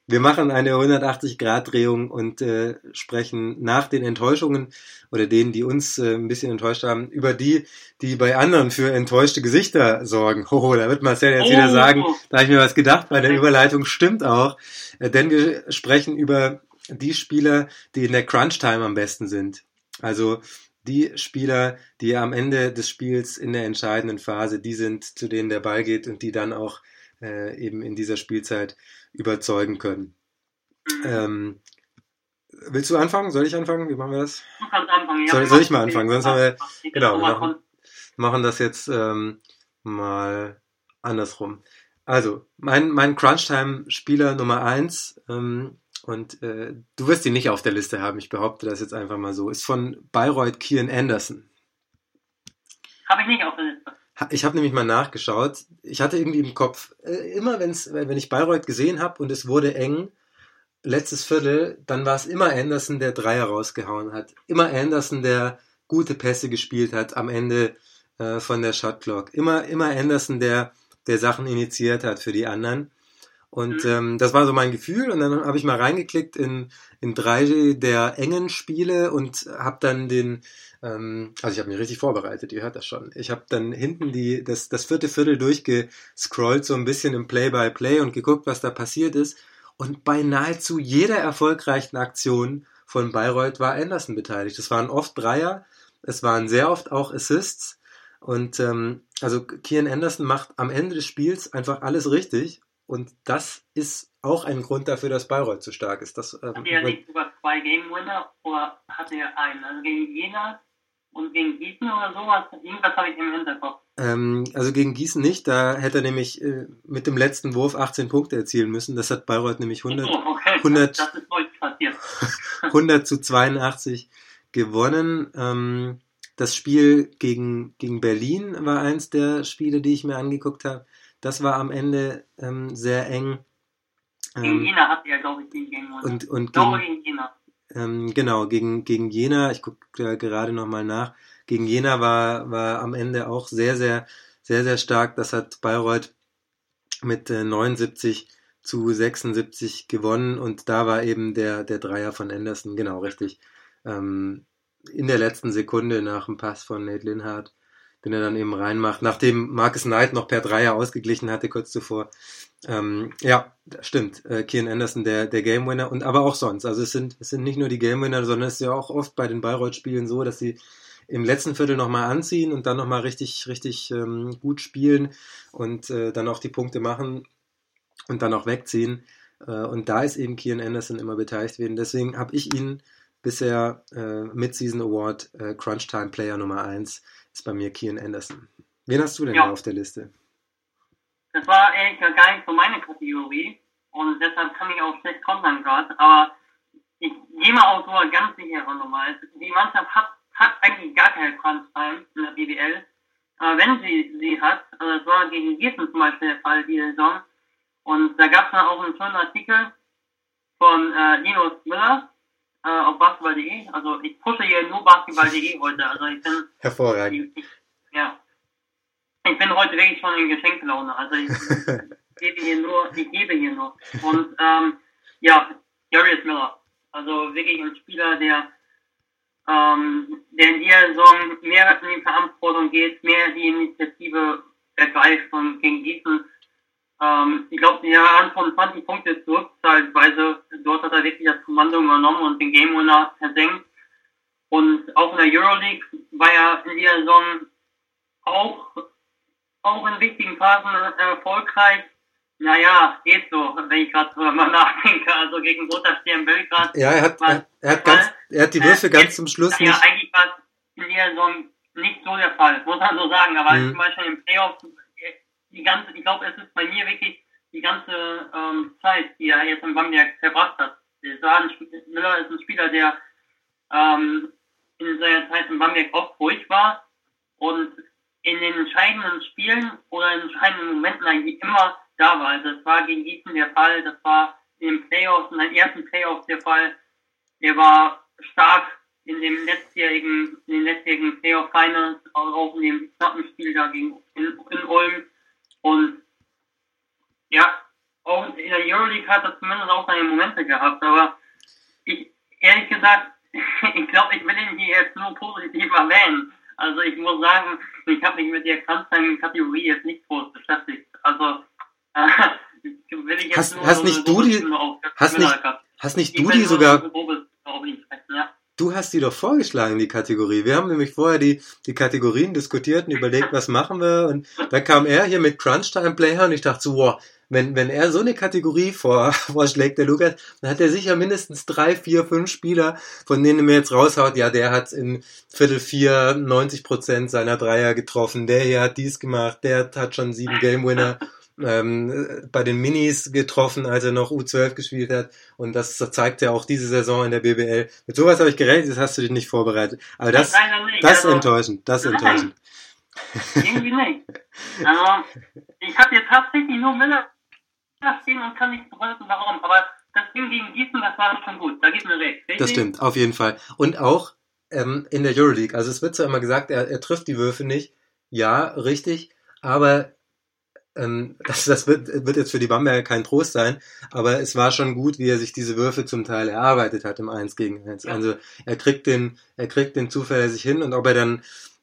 Wir machen eine 180-Grad-Drehung und äh, sprechen nach den Enttäuschungen oder denen, die uns äh, ein bisschen enttäuscht haben, über die, die bei anderen für enttäuschte Gesichter sorgen. Hoho, da wird Marcel jetzt Oh. wieder sagen, da habe ich mir was gedacht, bei der Überleitung stimmt auch. Äh, denn wir sprechen über die Spieler, die in der Crunch-Time am besten sind. Also die Spieler, die am Ende des Spiels in der entscheidenden Phase die sind, zu denen der Ball geht und die dann auch äh, eben in dieser Spielzeit überzeugen können. Ähm, willst du anfangen? Soll ich anfangen? Wie machen wir das? Du kannst anfangen. Soll- wir soll ich mal anfangen? Sonst haben wir- genau, wir machen- machen das jetzt ähm, mal andersrum. Also, mein, mein Crunch-Time-Spieler Nummer eins ähm, und äh, du wirst ihn nicht auf der Liste haben, ich behaupte das jetzt einfach mal so, ist von Bayreuth Kian Anderson. Habe ich nicht auf der Liste. Ich habe nämlich mal nachgeschaut. Ich hatte irgendwie im Kopf, äh, immer wenn's, wenn ich Bayreuth gesehen habe und es wurde eng, letztes Viertel, dann war es immer Anderson, der Dreier rausgehauen hat. Immer Anderson, der gute Pässe gespielt hat am Ende äh, von der Shot Clock. Immer, immer Anderson, der, der Sachen initiiert hat für die anderen. Und Mhm. ähm, das war so mein Gefühl. Und dann habe ich mal reingeklickt in, in drei der engen Spiele und habe dann den, ähm, also ich habe mich richtig vorbereitet, ihr hört das schon. Ich habe dann hinten die, das, das vierte Viertel durchgescrollt, so ein bisschen im Play-by-Play und geguckt, was da passiert ist. Und bei nahezu jeder erfolgreichen Aktion von Bayreuth war Anderson beteiligt. Es waren oft Dreier, es waren sehr oft auch Assists. Und ähm, also Kian Anderson macht am Ende des Spiels einfach alles richtig. Und das ist auch ein Grund dafür, dass Bayreuth so stark ist. Das, ähm, Hat er nicht sogar zwei Game Winner oder hat er einen? Also gegen Jena und gegen Gießen oder sowas? Irgendwas habe ich im Hinterkopf. Ähm, also gegen Gießen nicht, da hätte er nämlich äh, mit dem letzten Wurf 18 Punkte erzielen müssen. Das hat Bayreuth nämlich 100, Oh, okay. 100 Das ist passiert. 100 zu 82 gewonnen. Ähm, das Spiel gegen, gegen Berlin war eins der Spiele, die ich mir angeguckt habe. Das war am Ende ähm, sehr eng. Gegen Ähm, Jena hat er, glaube ich, Game Winner. und, und gegen, gegen Jena. ähm, genau, gegen, gegen Jena, ich gucke da gerade nochmal nach, gegen Jena war, war am Ende auch sehr, sehr, sehr, sehr stark. Das hat Bayreuth mit äh, 79 zu 76 gewonnen und da war eben der, der Dreier von Anderson, genau, richtig. Ähm, in der letzten Sekunde nach dem Pass von Nate Linhardt, den er dann eben reinmacht, nachdem Marcus Knight noch per Dreier ausgeglichen hatte kurz zuvor. Ähm, ja, stimmt. Äh, Kian Anderson, der, der Game Winner und aber auch sonst. Also es sind, es sind nicht nur die Game Winner, sondern es ist ja auch oft bei den Bayreuth-Spielen so, dass sie im letzten Viertel nochmal anziehen und dann nochmal richtig, richtig ähm, gut spielen und äh, dann auch die Punkte machen und dann auch wegziehen. Äh, und da ist eben Kian Anderson immer beteiligt gewesen. Deswegen habe ich ihn bisher äh, Mid-Season Award äh, Crunch Time Player Nummer 1 ist bei mir Kian Anderson. Wen hast du denn Ja. da auf der Liste? Das war ehrlich gesagt gar nicht so meine Kategorie und deshalb kann ich auch schlecht kontern gerade, aber ich gehe mal auf so eine ganz sichere Nummer. Es- Die Mannschaft hat, hat eigentlich gar keine Crunch-Time in der BBL. Aber wenn sie sie hat, also das war gegen Gießen zum Beispiel der Fall die Saison, und da gab es dann auch einen schönen Artikel von äh, Linus Müller äh, auf basketball.de. Also ich pushe hier nur basketball.de heute. Also ich bin Hervorragend. ich, ich, ja. Ich bin heute wirklich schon in Geschenklaune. Also ich gebe hier nur, ich gebe hier nur. Und ähm, ja, Darius Miller. Also wirklich ein Spieler, der, ähm, der in dieser Saison mehr in die Verantwortung geht, mehr die Initiative ergreift und gegen Gießen. Ähm, ich glaube, die haben von 20 Punkte zurück, teilweise. Dort hat er wirklich das Kommando übernommen und den Game Winner versenkt. Und auch in der Euroleague war er in dieser Saison auch, auch in wichtigen Phasen erfolgreich. Naja, geht so, wenn ich gerade drüber mal nachdenke. Also gegen Roter Stern Belgrad. Ja, er hat, er, er hat ganz, er hat die Würfe Äh, ganz jetzt- zum Schluss Ja, nicht. eigentlich war es in dieser Saison nicht so der Fall, muss man so sagen. Aber Mhm. zum Beispiel im Playoff, die ganze, ich glaube, es ist bei mir wirklich die ganze ähm, Zeit, die er jetzt in Bamberg verbracht hat. Sp- Miller ist ein Spieler, der ähm, in seiner Zeit in Bamberg oft ruhig war und in den entscheidenden Spielen oder in entscheidenden Momenten eigentlich immer da war. Also das war gegen Gießen der Fall, das war in den Playoffs, in den ersten Playoffs der Fall. Der war stark in dem letztjährigen, in den letztjährigen Playoff Finals, auch in dem knappen Spiel da gegen in, in Ulm. Und ja, auch in der Euroleague hat er zumindest auch seine Momente gehabt, aber ich, ehrlich gesagt, ich glaube, ich will ihn hier jetzt nur positiv erwähnen. Also ich muss sagen, ich habe mich mit der Kranzheim-Kategorie jetzt nicht groß beschäftigt. Also äh, will ich jetzt Hast- nur hast so nicht du die- hast nicht- Hast nicht du die sogar, Ja. Du hast die doch vorgeschlagen, die Kategorie. Wir haben nämlich vorher die, die Kategorien diskutiert und überlegt, was machen wir und dann kam er hier mit Crunch Time Player und ich dachte so, wow, wenn, wenn er so eine Kategorie vor, vorschlägt, der Lukas, dann hat er sicher mindestens drei, vier, fünf Spieler, von denen er mir jetzt raushaut, ja, der hat in Viertel vier 90 Prozent seiner Dreier getroffen, der hier hat dies gemacht, der hat schon sieben Game Winner ähm, bei den Minis getroffen, als er noch U12 gespielt hat. Und das zeigt ja auch diese Saison in der BBL. Mit sowas habe ich gerechnet, das hast du dich nicht vorbereitet. Aber das, nicht. das ist also, enttäuschend, das ist Nein. enttäuschend. Irgendwie nicht. Also, ich habe jetzt tatsächlich nur Miller stehen und kann nicht beweisen, warum. Aber das Ding gegen Gießen, das war schon gut. Da gibt mir recht. Richtig? Das stimmt, auf jeden Fall. Und auch ähm, in der Euroleague. Also es wird zwar immer gesagt, er, er trifft die Würfe nicht. Ja, richtig. Aber ähm, das, das wird, wird jetzt für die Bamberger kein Trost sein. Aber es war schon gut, wie er sich diese Würfe zum Teil erarbeitet hat im 1 gegen 1. Ja. Also er kriegt den, er kriegt den zuverlässig hin und ob er dann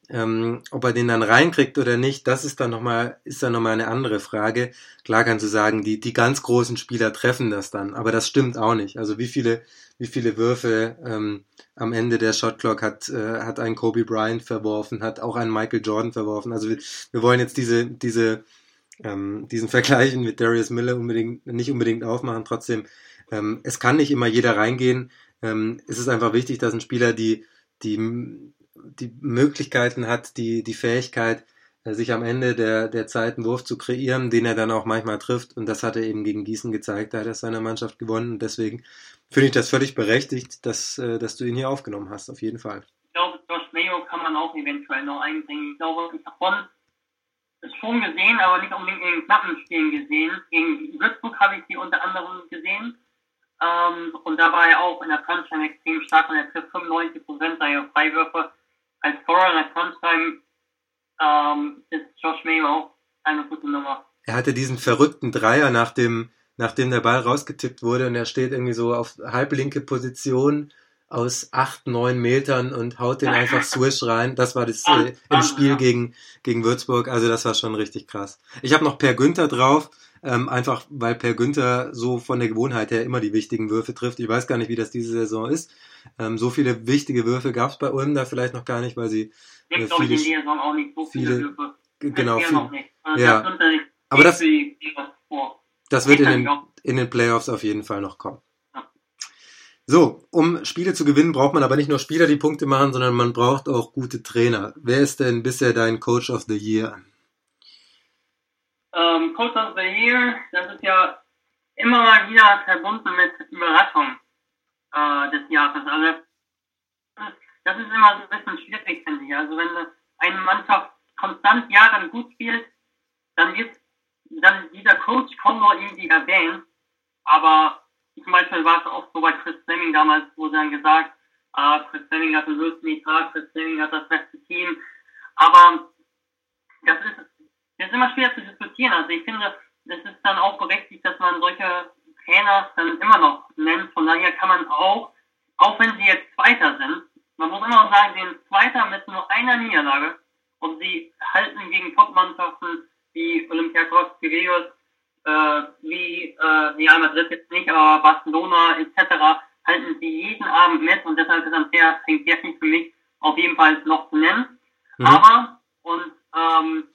ähm, ob er den dann reinkriegt oder nicht, das ist dann nochmal, ist dann nochmal eine andere Frage. Klar kannst du sagen, die, die ganz großen Spieler treffen das dann, aber das stimmt auch nicht. Also wie viele, wie viele Würfe ähm, am Ende der Shotclock hat, äh, hat ein Kobe Bryant verworfen, hat auch ein Michael Jordan verworfen. Also wir, wir wollen jetzt diese, diese, ähm, diesen Vergleich mit Darius Miller unbedingt, nicht unbedingt aufmachen. Trotzdem, ähm, es kann nicht immer jeder reingehen. Ähm, es ist einfach wichtig, dass ein Spieler die, die, die Möglichkeiten hat, die, die Fähigkeit, äh, sich am Ende der, der Zeit einen Wurf zu kreieren, den er dann auch manchmal trifft. Und das hat er eben gegen Gießen gezeigt. Da hat er seiner Mannschaft gewonnen. Und deswegen finde ich das völlig berechtigt, dass, äh, dass du ihn hier aufgenommen hast, auf jeden Fall. Ich glaube, Josh Mayo kann man auch eventuell noch einbringen. Ich glaube, es schon gesehen, aber nicht unbedingt in den knappen Spielen gesehen. Gegen Würzburg habe ich sie unter anderem gesehen. Ähm, und da war er auch in der Crunch-Time extrem stark und er trifft 95 Prozent seiner Freiwürfe. Als Scorer in der Crunch-Time ähm, ist Josh Mayo auch eine gute Nummer. Er hatte diesen verrückten Dreier nach dem, nachdem der Ball rausgetippt wurde und er steht irgendwie so auf halblinke Position aus acht, neun Metern und haut den einfach Swish rein. Das war das äh, im Spiel gegen, gegen Würzburg. Also das war schon richtig krass. Ich habe noch Per Günther drauf, ähm, einfach weil Per Günther so von der Gewohnheit her immer die wichtigen Würfe trifft. Ich weiß gar nicht, wie das diese Saison ist. Ähm, so viele wichtige Würfe gab es bei Ulm da vielleicht noch gar nicht, weil sie äh, in viele, Saison auch nicht so viele, viele- Würfe. genau, viel, noch nicht. Also Ja. Aber das- das wird in den, in den Playoffs auf jeden Fall noch kommen. So, um Spiele zu gewinnen, braucht man aber nicht nur Spieler, die Punkte machen, sondern man braucht auch gute Trainer. Wer ist denn bisher dein Coach of the Year? Ähm, Coach of the Year, das ist ja immer mal wieder verbunden mit Überraschung äh, des Jahres. Also das ist immer so ein bisschen schwierig, finde ich. Also wenn eine Mannschaft konstant Jahre gut spielt, dann wird dann dieser Coach kaum noch irgendwie erwähnt. Aber zum Beispiel war es auch so bei Chris Fleming damals, wo sie dann gesagt, ah, Chris Fleming hat einen lösenden Tag, Chris Fleming hat das beste Team. Aber das ist, das ist immer schwer zu diskutieren. Also ich finde, es ist dann auch berechtigt, dass man solche Trainer dann immer noch nennt. Von daher kann man auch, auch wenn sie jetzt Zweiter sind, man muss immer noch sagen, sie sind Zweiter mit nur einer Niederlage und sie halten gegen Top-Mannschaften wie Olympiakos, Piraeus, äh, wie äh, Real Madrid jetzt nicht, aber Barcelona etc. halten sie jeden Abend mit und deshalb ist Andrea Trinkjerchen für mich auf jeden Fall noch zu nennen. Mhm. Aber, und ähm,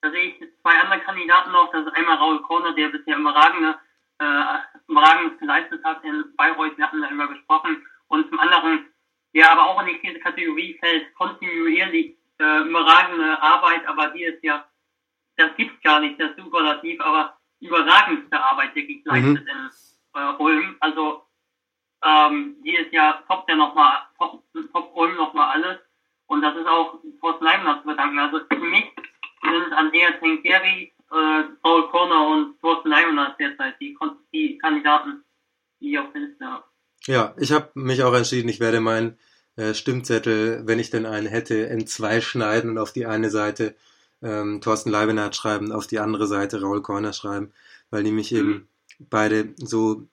da sehe ich zwei andere Kandidaten noch, das ist einmal Raul Korner, der bisher überragende, äh, überragendes geleistet hat in Bayreuth, wir hatten darüber gesprochen, und zum anderen, der aber auch in die Kategorie fällt, kontinuierlich äh, überragende Arbeit, aber die ist ja, das gibt's gar nicht, das Superlativ, aber überragendste Arbeit wirklich leistet in äh, Ulm. Also ähm, die ist ja top der nochmal, top, top Ulm nochmal alles. Und das ist auch Thorsten Leibniz zu verdanken. Also für mich sind Andrea Tenkeri, äh, Paul Korner und Thorsten Leibniz derzeit die, die Kandidaten, die ich auf der Liste habe. Ja, ich habe mich auch entschieden, ich werde meinen äh, Stimmzettel, wenn ich denn einen hätte, in zwei schneiden und auf die eine Seite ähm, Thorsten Leibenhardt schreiben, auf die andere Seite Raul Korner schreiben, weil die mich eben beide so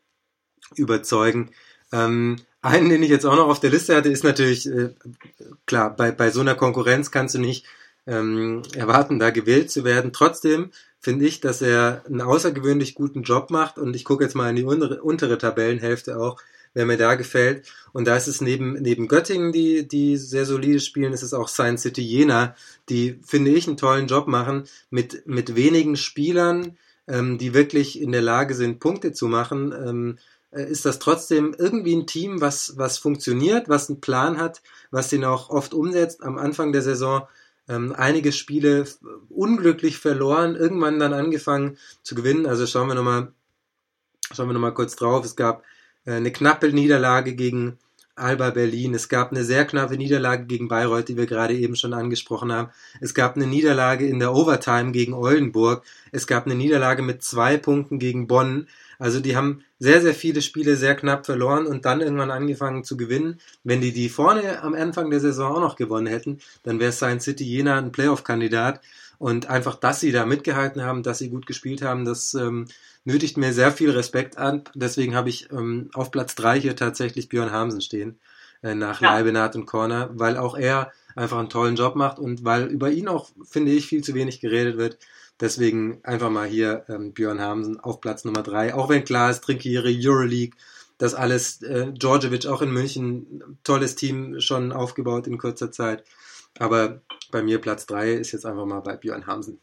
überzeugen. Ähm, einen, den ich jetzt auch noch auf der Liste hatte, ist natürlich, äh, klar, bei, bei so einer Konkurrenz kannst du nicht ähm, erwarten, da gewählt zu werden. Trotzdem finde ich, dass er einen außergewöhnlich guten Job macht und ich gucke jetzt mal in die untere, untere Tabellenhälfte auch, wer mir da gefällt. Und da ist es neben, neben Göttingen, die, die sehr solide spielen, ist es auch Science City Jena, die, finde ich, einen tollen Job machen mit, mit wenigen Spielern, ähm, die wirklich in der Lage sind, Punkte zu machen. Ähm, äh, ist das trotzdem irgendwie ein Team, was, was funktioniert, was einen Plan hat, was den auch oft umsetzt. Am Anfang der Saison ähm, einige Spiele unglücklich verloren, irgendwann dann angefangen zu gewinnen. Also schauen wir nochmal, schauen wir nochmal kurz drauf. Es gab eine knappe Niederlage gegen Alba Berlin. Es gab eine sehr knappe Niederlage gegen Bayreuth, die wir gerade eben schon angesprochen haben. Es gab eine Niederlage in der Overtime gegen Oldenburg. Es gab eine Niederlage mit zwei Punkten gegen Bonn. Also die haben sehr, sehr viele Spiele sehr knapp verloren und dann irgendwann angefangen zu gewinnen. Wenn die die vorne am Anfang der Saison auch noch gewonnen hätten, dann wäre Science City Jena ein Playoff-Kandidat. Und einfach, dass sie da mitgehalten haben, dass sie gut gespielt haben, das ähm, nötigt mir sehr viel Respekt an. Deswegen habe ich ähm, auf Platz drei hier tatsächlich Björn Hamsen stehen, äh, nach ja. Leibenhardt und Corner, weil auch er einfach einen tollen Job macht und weil über ihn auch, finde ich, viel zu wenig geredet wird. Deswegen einfach mal hier ähm, Björn Hamsen auf Platz Nummer drei. Auch wenn klar ist, Trinkiere, Euroleague, das alles, äh, Djordjevic auch in München, tolles Team schon aufgebaut in kurzer Zeit. Aber bei mir Platz drei ist jetzt einfach mal bei Björn Hamsen.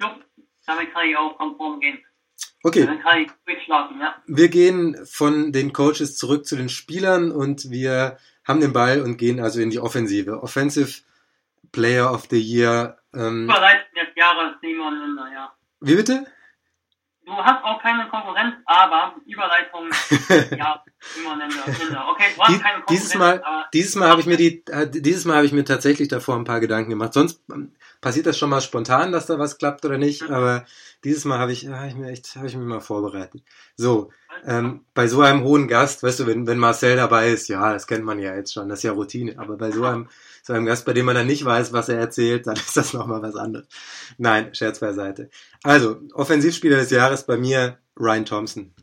Ja, damit kann ich auch konform gehen. Okay. Dann kann ich durchschlafen, ja. Wir gehen von den Coaches zurück zu den Spielern und wir haben den Ball und gehen also in die Offensive. Offensive Player of the Year. Ähm, Überleitung des Jahres Simon Linder, ja. Wie bitte? Du hast auch keine Konkurrenz, aber Überleitung, ja, Simon Linder. Okay, du hast Die, keine Konkurrenz, dieses Mal, dieses Mal habe ich mir die, äh, dieses Mal habe ich mir tatsächlich davor ein paar Gedanken gemacht. Sonst ähm, passiert das schon mal spontan, dass da was klappt oder nicht. Aber dieses Mal habe ich, habe ich mir echt, habe ich mich mal vorbereitet. So, ähm, bei so einem hohen Gast, weißt du, wenn, wenn Marcel dabei ist, ja, das kennt man ja jetzt schon, das ist ja Routine. Aber bei so einem, so einem Gast, bei dem man dann nicht weiß, was er erzählt, dann ist das nochmal was anderes. Nein, Scherz beiseite. Also, Offensivspieler des Jahres bei mir, Ryan Thompson.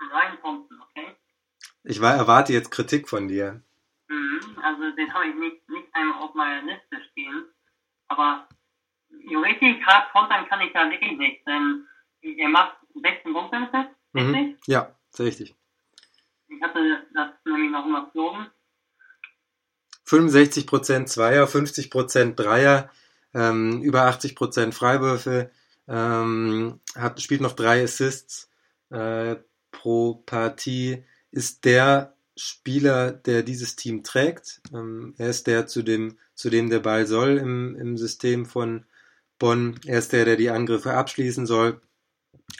Ryan Thompson, okay. Ich war, erwarte jetzt Kritik von dir. Mhm, also den habe ich nicht, nicht einmal auf meiner Liste stehen. Aber richtig hart kontern kann ich da wirklich nicht, denn er macht 16 Punkte im Set, Mhm. richtig? Ja, sehr richtig. Ich hatte das nämlich noch überflogen. 65% Zweier, 50% Dreier, ähm, über 80% Freiwürfe, ähm, hat, spielt noch drei Assists äh, pro Partie, ist der Spieler, der dieses Team trägt. Ähm, er ist der, zu dem, zu dem der Ball soll im, im System von Bonn. Er ist der, der die Angriffe abschließen soll.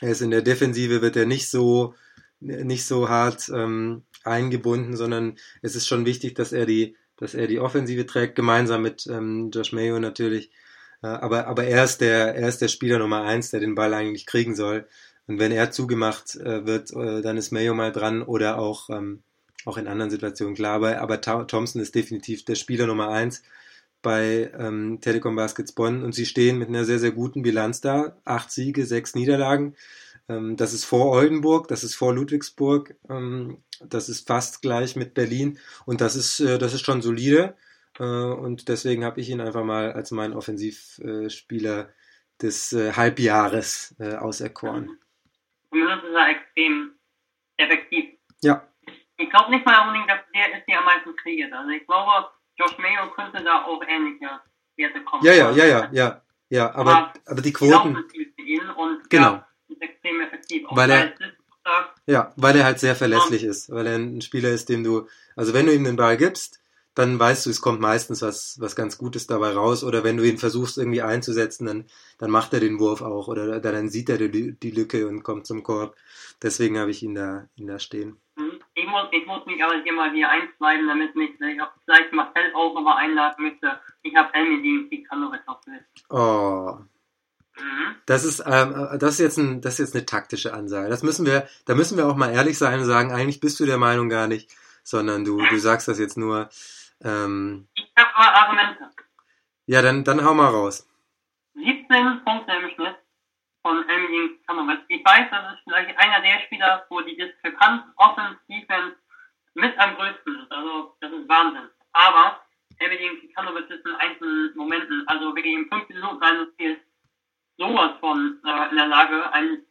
Er ist in der Defensive, wird er nicht so, nicht so hart ähm, eingebunden, sondern es ist schon wichtig, dass er die, dass er die Offensive trägt, gemeinsam mit ähm, Josh Mayo natürlich. Äh, aber, aber er ist der, er ist der Spieler Nummer eins, der den Ball eigentlich kriegen soll. Und wenn er zugemacht äh, wird, äh, dann ist Mayo mal dran oder auch, ähm, auch in anderen Situationen klar. Aber, aber Thompson ist definitiv der Spieler Nummer eins bei ähm, Telekom Baskets Bonn und sie stehen mit einer sehr, sehr guten Bilanz da. Acht Siege, sechs Niederlagen. Ähm, das ist vor Oldenburg, das ist vor Ludwigsburg, ähm, das ist fast gleich mit Berlin und das ist, äh, das ist schon solide. Äh, und deswegen habe ich ihn einfach mal als meinen Offensivspieler des äh, Halbjahres äh, auserkoren. Zumindest ist er extrem effektiv. Ja, Ich glaube nicht mal unbedingt, dass der ist, der am meisten kreiert. Also ich glaube, Josh Mayo könnte da auch ähnliche Werte kommen. ja, ja, ja, ja, ja, ja, aber, aber die Quoten, Genau und Genau. ja, ist extrem effektiv. Auch Weil er- Ja, weil er halt sehr verlässlich ist, weil er ein Spieler ist, dem du, also wenn du ihm den Ball gibst, dann weißt du, es kommt meistens was, was ganz Gutes dabei raus. Oder wenn du ihn versuchst irgendwie einzusetzen, dann, dann macht er den Wurf auch oder dann sieht er die, die Lücke und kommt zum Korb. Deswegen habe ich ihn da, ihn da stehen. hm, Ich muss, ich muss mich aber hier mal hier einschneiden, damit mich vielleicht, auch- vielleicht Marcel auch nochmal einladen möchte. Ich habe Elmedin Pikanovic auf. Oh, Mhm. das ist, ähm, das ist jetzt ein, das ist jetzt eine taktische Ansage. Das müssen wir, da müssen wir auch mal ehrlich sein und sagen, eigentlich bist du der Meinung gar nicht, sondern du, du sagst das jetzt nur. Ähm, Ich habe mal Argumente. ja, dann, dann hau mal raus. 17 Punkte im Schnitt, von Elming Kanovic. Ich weiß, das ist vielleicht einer der Spieler, wo die Diskrepanz Offense, Defense mit am größten ist. Also, das ist Wahnsinn. Aber Elming Kanovic ist in einzelnen Momenten, also wirklich in fünf Minuten seines Spiels, sowas von äh, in der Lage, ein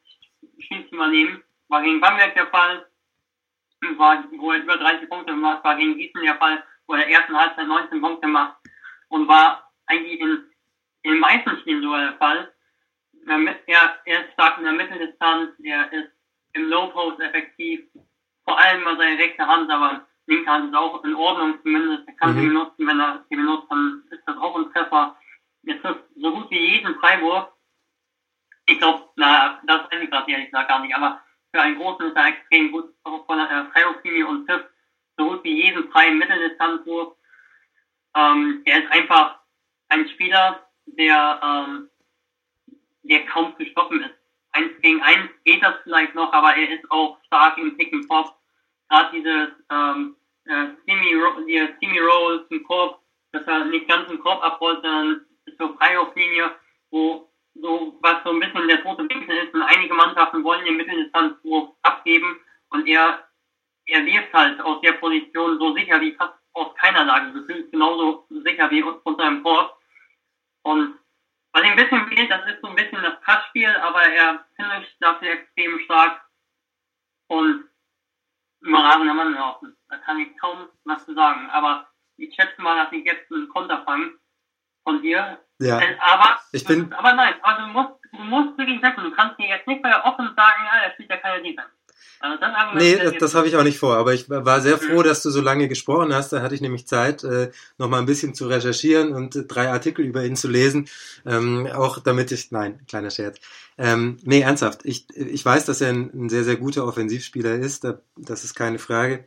Spiel zu übernehmen. War gegen Bamberg der Fall, war, wo er über 30 Punkte gemacht, war gegen Gießen der Fall, er der ersten Halbzeit 19 Punkte macht und war eigentlich in, in den meisten Spielen sogar der Fall. Er, er ist stark in der Mitteldistanz, er ist im Low Post effektiv, vor allem bei seiner rechte Hand, aber linke Hand ist auch in Ordnung zumindest. Er kann mhm. sie benutzen, wenn er sie benutzt, dann ist das auch ein Treffer. Er trifft so gut wie jeden Freiwurf. Ich glaube, na, das weiß ich gerade ehrlich gesagt gar nicht, aber für einen Großen ist er extrem gut von der äh, Freiwurflinie und trifft so gut wie jeden freien Mitteldistanzwurf. Ähm, er ist einfach ein Spieler, der, ähm, der kaum zu stoppen ist. Eins gegen eins geht das vielleicht noch, aber er ist auch stark im Pick and Pop. Gerade dieses ähm, äh, Semi-Roll zum Korb, dass er nicht ganz im Korb abrollt, sondern zur Freiwurflinie, wo so was so ein bisschen der tote Winkel ist und einige Mannschaften wollen den Mitteldistanzwurf abgeben und er er wirft halt aus der Position so sicher wie fast aus keiner Lage gefühlt, genauso sicher wie unter dem Port. Und was ihm ein bisschen fehlt, das ist so ein bisschen das Passspiel, aber er findet dafür extrem stark und überragender Mann laufen. Da kann ich kaum was zu sagen. Aber ich schätze mal, dass ich jetzt einen Konter fange von dir. Ja. Äh, aber, ich bin, aber nein, aber du musst, du musst wirklich sagen, du kannst mir jetzt nicht bei offen sagen, ja, er spielt ja keine Defense. Also nee, das, das habe ich auch nicht vor, aber ich war sehr froh, dass du so lange gesprochen hast. Da hatte ich nämlich Zeit, äh, noch mal ein bisschen zu recherchieren und drei Artikel über ihn zu lesen. Ähm, auch damit ich, nein, kleiner Scherz. Ähm, nee, ernsthaft. Ich, ich weiß, dass er ein, ein sehr, sehr guter Offensivspieler ist. Da, das ist keine Frage.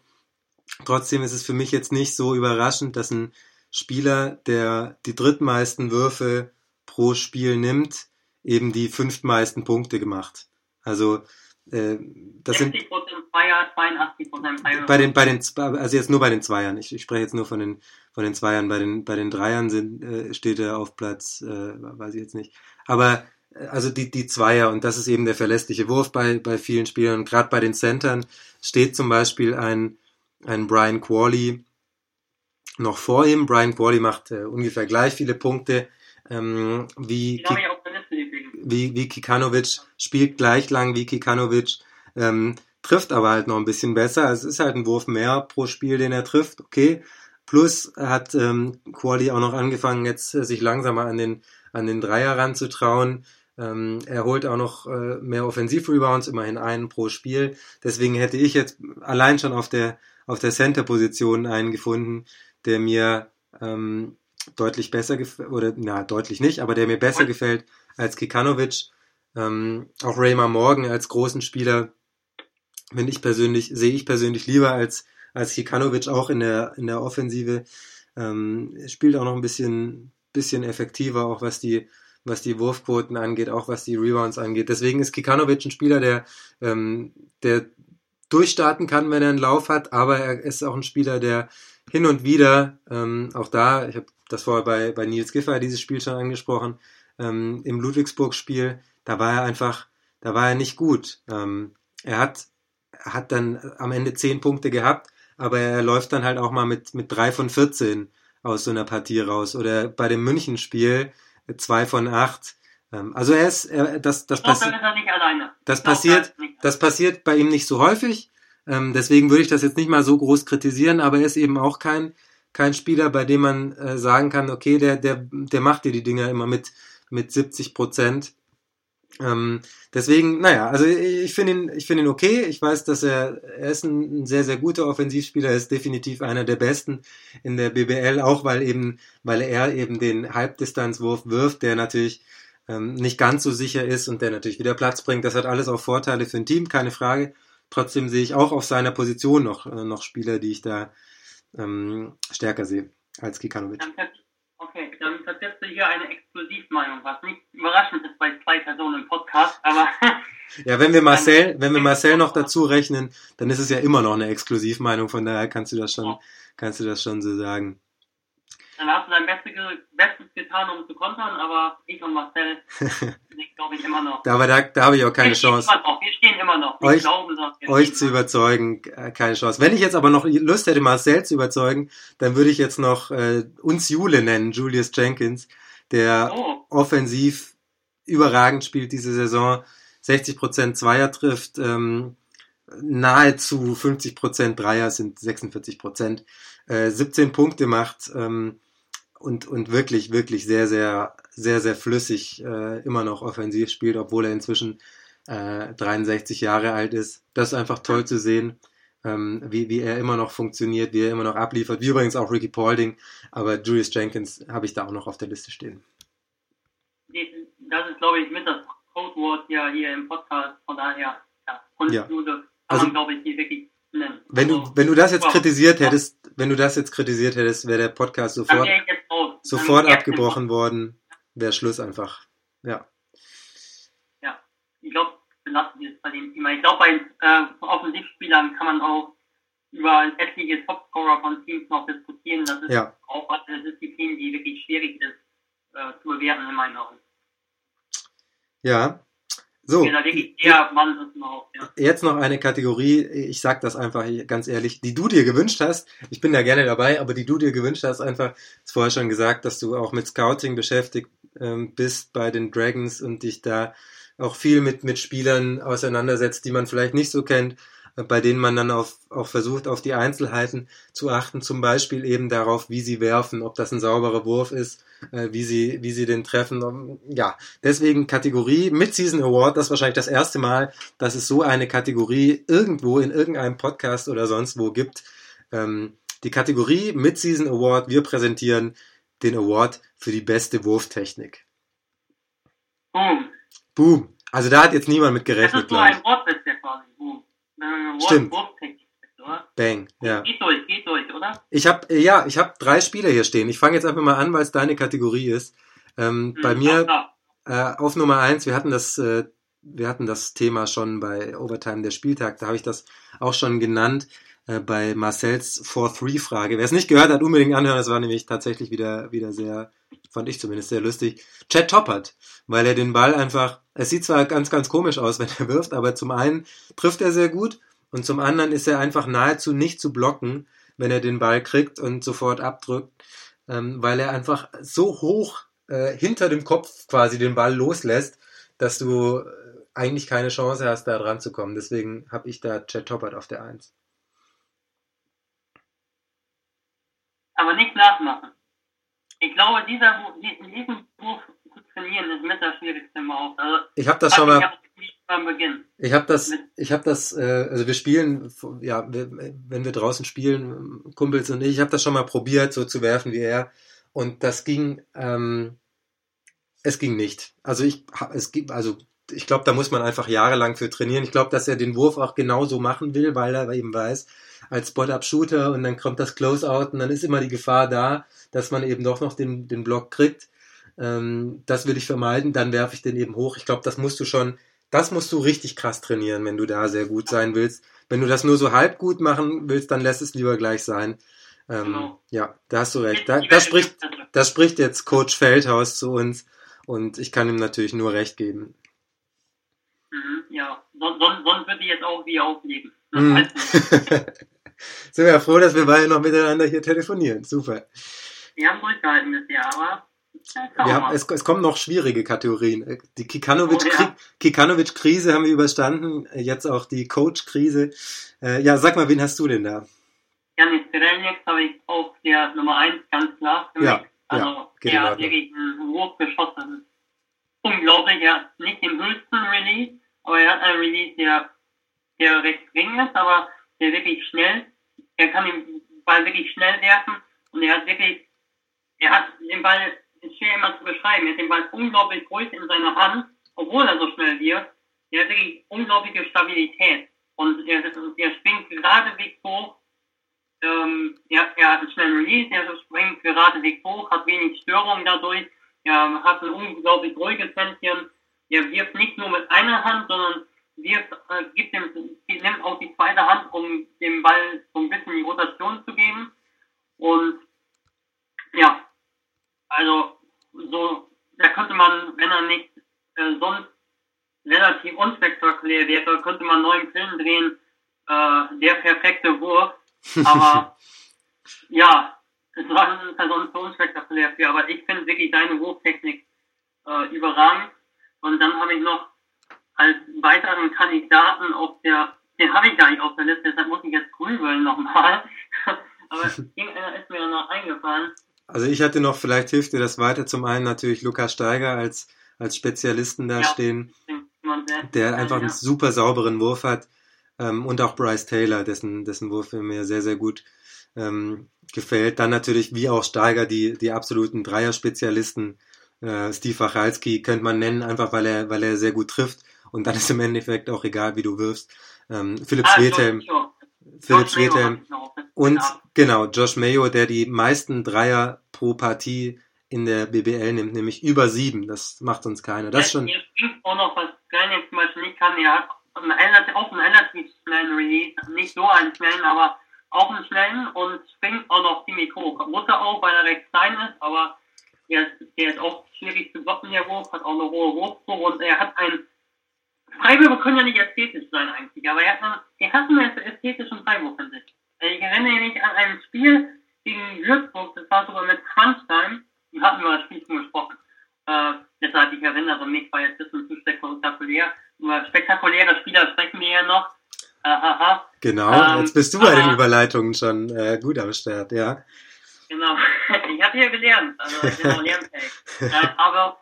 Trotzdem ist es für mich jetzt nicht so überraschend, dass ein Spieler, der die drittmeisten Würfe pro Spiel nimmt, eben die fünftmeisten Punkte gemacht. Also äh, das sind Zweier, 82 Zweier. Bei den, bei den, also jetzt nur bei den Zweiern. Ich, ich spreche jetzt nur von den, von den Zweiern. Bei den, bei den Dreiern sind, äh, steht er auf Platz, äh, weiß ich jetzt nicht. Aber äh, also die, die Zweier und das ist eben der verlässliche Wurf bei, bei vielen Spielern. Gerade bei den Centern steht zum Beispiel ein, ein Brian Qualley noch vor ihm. Brian Qualley macht äh, ungefähr gleich viele Punkte ähm, wie, Ki wie, wie Kikanovic, spielt gleich lang wie Kikanovic, ähm, trifft aber halt noch ein bisschen besser. Es ist halt ein Wurf mehr pro Spiel, den er trifft, okay. Plus hat ähm, Quali auch noch angefangen, jetzt äh, sich langsamer an den, an den Dreier ranzutrauen. Ähm, er holt auch noch äh, mehr Offensivrebounds, immerhin einen pro Spiel. Deswegen hätte ich jetzt allein schon auf der, auf der Center-Position einen gefunden, der mir ähm, deutlich besser gefällt, oder na, deutlich nicht, aber der mir besser gefällt als Kikanovic. Ähm, auch Raymar Morgan als großen Spieler finde ich persönlich, sehe ich persönlich lieber als, als Kikanovic auch in der, in der Offensive. Ähm, spielt auch noch ein bisschen, bisschen effektiver, auch was die, was die Wurfquoten angeht, auch was die Rebounds angeht. Deswegen ist Kikanovic ein Spieler, der, ähm, der durchstarten kann, wenn er einen Lauf hat, aber er ist auch ein Spieler, der hin und wieder, ähm, auch da, ich habe das vorher bei, bei Nils Giffer dieses Spiel schon angesprochen, ähm, im Ludwigsburg-Spiel, da war er einfach, da war er nicht gut. Ähm, er hat, hat dann am Ende zehn Punkte gehabt, aber er läuft dann halt auch mal mit, mit drei von 14 aus so einer Partie raus. Oder bei dem München-Spiel zwei von acht. Ähm, also er ist, er, das, das, passi das passiert, das passiert bei ihm nicht so häufig. Ähm, deswegen würde ich das jetzt nicht mal so groß kritisieren, aber er ist eben auch kein, kein Spieler, bei dem man äh, sagen kann, okay, der, der, der macht dir die Dinger immer mit, mit 70 Prozent. Ähm, deswegen, naja, also ich finde ihn, ich finde ihn okay. Ich weiß, dass er, er ist ein, sehr, sehr guter Offensivspieler. Er ist definitiv einer der besten in der BBL, auch weil eben, weil er eben den Halbdistanzwurf wirft, der natürlich ähm, nicht ganz so sicher ist und der natürlich wieder Platz bringt. Das hat alles auch Vorteile für ein Team, keine Frage. Trotzdem sehe ich auch auf seiner Position noch, äh, noch Spieler, die ich da ähm, stärker sehe als Kikanovic. Okay, dann vertrittst du hier eine Exklusivmeinung, was nicht überraschend ist bei zwei Personen im Podcast, aber. ja, wenn wir Marcel, wenn wir Marcel noch dazu rechnen, dann ist es ja immer noch eine Exklusivmeinung, von daher kannst du das schon, kannst du das schon so sagen. Dann hast du dein Bestes, Bestes getan, um zu kontern, aber ich und Marcel nicht glaube ich, immer noch. Aber da, da habe ich auch keine wir stehen Chance. Immer noch, wir stehen immer noch. Wir Euch- glauben euch stehen zu überzeugen, äh, keine Chance. Wenn ich jetzt aber noch Lust hätte, Marcel zu überzeugen, dann würde ich jetzt noch äh, uns Jule nennen, Julius Jenkins, der Oh, offensiv überragend spielt diese Saison, 60% Zweier trifft, ähm, nahezu 50% Dreier sind 46%, äh, 17 Punkte macht ähm, und, und wirklich, wirklich sehr, sehr, sehr, sehr flüssig äh, immer noch offensiv spielt, obwohl er inzwischen äh, 63 Jahre alt ist. Das ist einfach toll zu sehen, ähm, wie, wie er immer noch funktioniert, wie er immer noch abliefert, wie übrigens auch Ricky Paulding, aber Julius Jenkins habe ich da auch noch auf der Liste stehen. das ist, glaube ich, mit das Codewort ja hier im Podcast. Von daher, ja, Kunstschule kann Also- man, glaube ich, die wirklich nennen. Wenn du, Also, wenn du das jetzt wow. kritisiert hättest, wenn du das jetzt kritisiert hättest, wäre der Podcast sofort, wäre sofort wäre ich abgebrochen worden, wäre Schluss einfach. Ja. Ja, ich glaube, belassen wir es bei dem Thema. Ich glaube, bei äh, Offensivspielern kann man auch über etliche Topscorer von Teams noch diskutieren. Das ist Ja. auch eine Disziplin, die wirklich schwierig ist äh, zu bewerten in meinen Augen. Ja. So, Ja, eher Mann ist überhaupt, ja. jetzt noch eine Kategorie, ich sag das einfach ganz ehrlich, die du dir gewünscht hast. Ich bin da gerne dabei, aber die du dir gewünscht hast, einfach, hast vorher schon gesagt, dass du auch mit Scouting beschäftigt ähm, bist bei den Dragons und dich da auch viel mit, mit Spielern auseinandersetzt, die man vielleicht nicht so kennt, bei denen man dann auf, auch versucht, auf die Einzelheiten zu achten, zum Beispiel eben darauf, wie sie werfen, ob das ein sauberer Wurf ist, äh, wie sie, wie sie den treffen. Um, Ja, deswegen Kategorie Mid-Season Award, das ist wahrscheinlich das erste Mal, dass es so eine Kategorie irgendwo in irgendeinem Podcast oder sonst wo gibt. Ähm, die Kategorie Mid-Season Award, wir präsentieren den Award für die beste Wurftechnik. Boom. Boom. Also da hat jetzt niemand mit Das gerechnet, ist so ein Wortwitz Stimmt. Oder? Bang. Ja. Geht durch, geht durch, oder? Ich habe ja, ich habe drei Spieler hier stehen. Ich fange jetzt einfach mal an, weil es deine Kategorie ist. Ähm, bei Hm, mir Äh, auf Nummer eins, wir hatten das, äh, wir hatten das Thema schon bei Overtime der Spieltag, da habe ich das auch schon genannt, bei Marcells 4-3-Frage. Wer es nicht gehört hat, unbedingt anhören, das war nämlich tatsächlich wieder, wieder sehr, fand ich zumindest sehr lustig. Chad Toppert, weil er den Ball einfach, es sieht zwar ganz, ganz komisch aus, wenn er wirft, aber zum einen trifft er sehr gut und zum anderen ist er einfach nahezu nicht zu blocken, wenn er den Ball kriegt und sofort abdrückt, ähm, weil er einfach so hoch äh, hinter dem Kopf quasi den Ball loslässt, dass du äh, eigentlich keine Chance hast, da dran zu kommen. Deswegen habe ich da Chad Toppert auf der Eins. Aber nicht nachmachen. Ich glaube, dieser, diesen Wurf zu trainieren ist mit das Schwierigste überhaupt. Also, Ich habe das schon mal, ich habe das, ich habe das, äh, also wir spielen, ja, wir, wenn wir draußen spielen, Kumpels und ich, ich habe das schon mal probiert, so zu werfen wie er, und das ging, ähm, es ging nicht. Also ich, es gibt, also ich glaube, da muss man einfach jahrelang für trainieren. Ich glaube, dass er den Wurf auch genauso machen will, weil er eben weiß, als Spot-Up-Shooter und dann kommt das Close-Out und dann ist immer die Gefahr da, dass man eben doch noch den, den Block kriegt. Ähm, das will ich vermeiden, dann werfe ich den eben hoch. Ich glaube, das musst du schon, das musst du richtig krass trainieren, wenn du da sehr gut sein willst. Wenn du das nur so halb gut machen willst, dann lässt es lieber gleich sein. Ähm, Genau. Ja, da hast du recht. Da, das spricht, das spricht jetzt Coach Feldhaus zu uns und ich kann ihm natürlich nur recht geben. Mhm, ja, sonst, sonst, sonst würde ich jetzt auch wie auflegen. Das Mhm. Sind wir ja froh, dass wir beide noch miteinander hier telefonieren. Super. Wir haben durchgehalten bisher, aber schauen Wir haben, es, es kommen noch schwierige Kategorien. Äh, Die Oh, Kikanovic-Kri- ja. Kikanovic-Krise haben wir überstanden. Äh, Jetzt auch die Coach-Krise. Äh, ja, sag mal, wen hast du denn da? Janis Perelnik habe ich auf der Nummer 1 ganz klar für Ja, mich. Also ja, er hat wirklich einen Wurf geschossen. Das ist unglaublich. Er hat nicht den höchsten Release, aber er hat einen Release, der, der recht gering ist, aber der wirklich schnell. Er kann den Ball wirklich schnell werfen und er hat wirklich, er hat den Ball, ist schwer immer zu beschreiben, er hat den Ball unglaublich groß in seiner Hand, obwohl er so schnell wirft. Er hat wirklich unglaubliche Stabilität und er, er springt geradewegs hoch ähm, er, er hat einen schnellen Release, er springt geradewegs hoch, hat wenig Störungen dadurch, er hat ein unglaublich ruhiges Händchen, er wirft nicht nur mit einer Hand, sondern wirft, äh, gibt dem, nimmt auch die zweite Hand, um dem Ball so ein bisschen die Rotation zu geben. Und ja, also so, da könnte man, wenn er nicht äh, sonst relativ unspektakulär wäre, könnte man einen neuen Film drehen, äh, der perfekte Wurf. Aber ja, es war sonst so unspektakulär für, aber ich finde wirklich deine Wurftechnik äh, überragend. Und dann habe ich noch als weiteren Kandidaten auf der, den habe ich gar nicht auf der Liste, deshalb muss ich jetzt grübeln nochmal. aber irgendeiner ist mir noch eingefallen. Also ich hatte noch, vielleicht hilft dir das weiter, zum einen natürlich Lukas Steiger als, als Spezialisten da Ja. stehen, der einfach einen super sauberen Wurf hat ähm, und auch Bryce Taylor, dessen, dessen Wurf mir sehr, sehr gut ähm, gefällt. Dann natürlich wie auch Steiger die, die absoluten Dreier-Spezialisten. Äh, Steve Wachalski könnte man nennen, einfach weil er, weil er sehr gut trifft und dann ist im Endeffekt auch egal, wie du wirfst. Ähm, Philipp Ah, auf der Liste und genau, Josh Mayo, der die meisten Dreier pro Partie in der BBL nimmt, nämlich über sieben. Das macht uns keiner. Das ist schon, Jetzt auch noch was Granit zum Beispiel nicht kann. Einen relativ, auch einen relativ schnellen Release. Nicht so einen schnellen, aber auch einen schnellen und springt auch noch ziemlich hoch. Muss er auch, weil er recht klein ist, aber der ist, der ist auch schwierig zu blocken, der Wurf, hat auch eine hohe Wurfprobe und er hat ein Freiwürfe können ja nicht ästhetisch sein eigentlich, aber er hat, einen, er hat ästhetischen Freiwurf in sich. Ich erinnere mich an ein Spiel gegen Würzburg, das war sogar mit Crunch-Time, wir hatten über das Spiel schon gesprochen. Äh, deshalb, ich erinnere mich, war jetzt ein bisschen zu spektakulär. Über spektakuläre Spieler sprechen wir ja noch. Äh, aha, genau, Ähm, jetzt bist du bei den aber- Überleitungen schon äh, gut am Start, ja. genau. ich habe hier gelernt, also ich bin auch lernfähig. äh, aber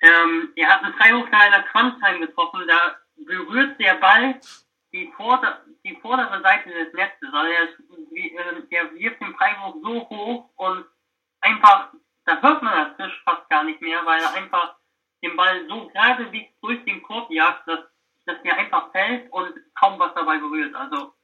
ähm, er hat einen Freiwurf nach einer Crunch-Time getroffen, da berührt der Ball die, vorder die vordere Seite des Netzes. Also der, ist wie, äh, der wirft den Freiwurf so hoch und einfach, da hört man das Fisch fast gar nicht mehr, weil er einfach den Ball so geradewegs durch den Korb jagt, dass, dass der einfach fällt und kaum was dabei berührt. Also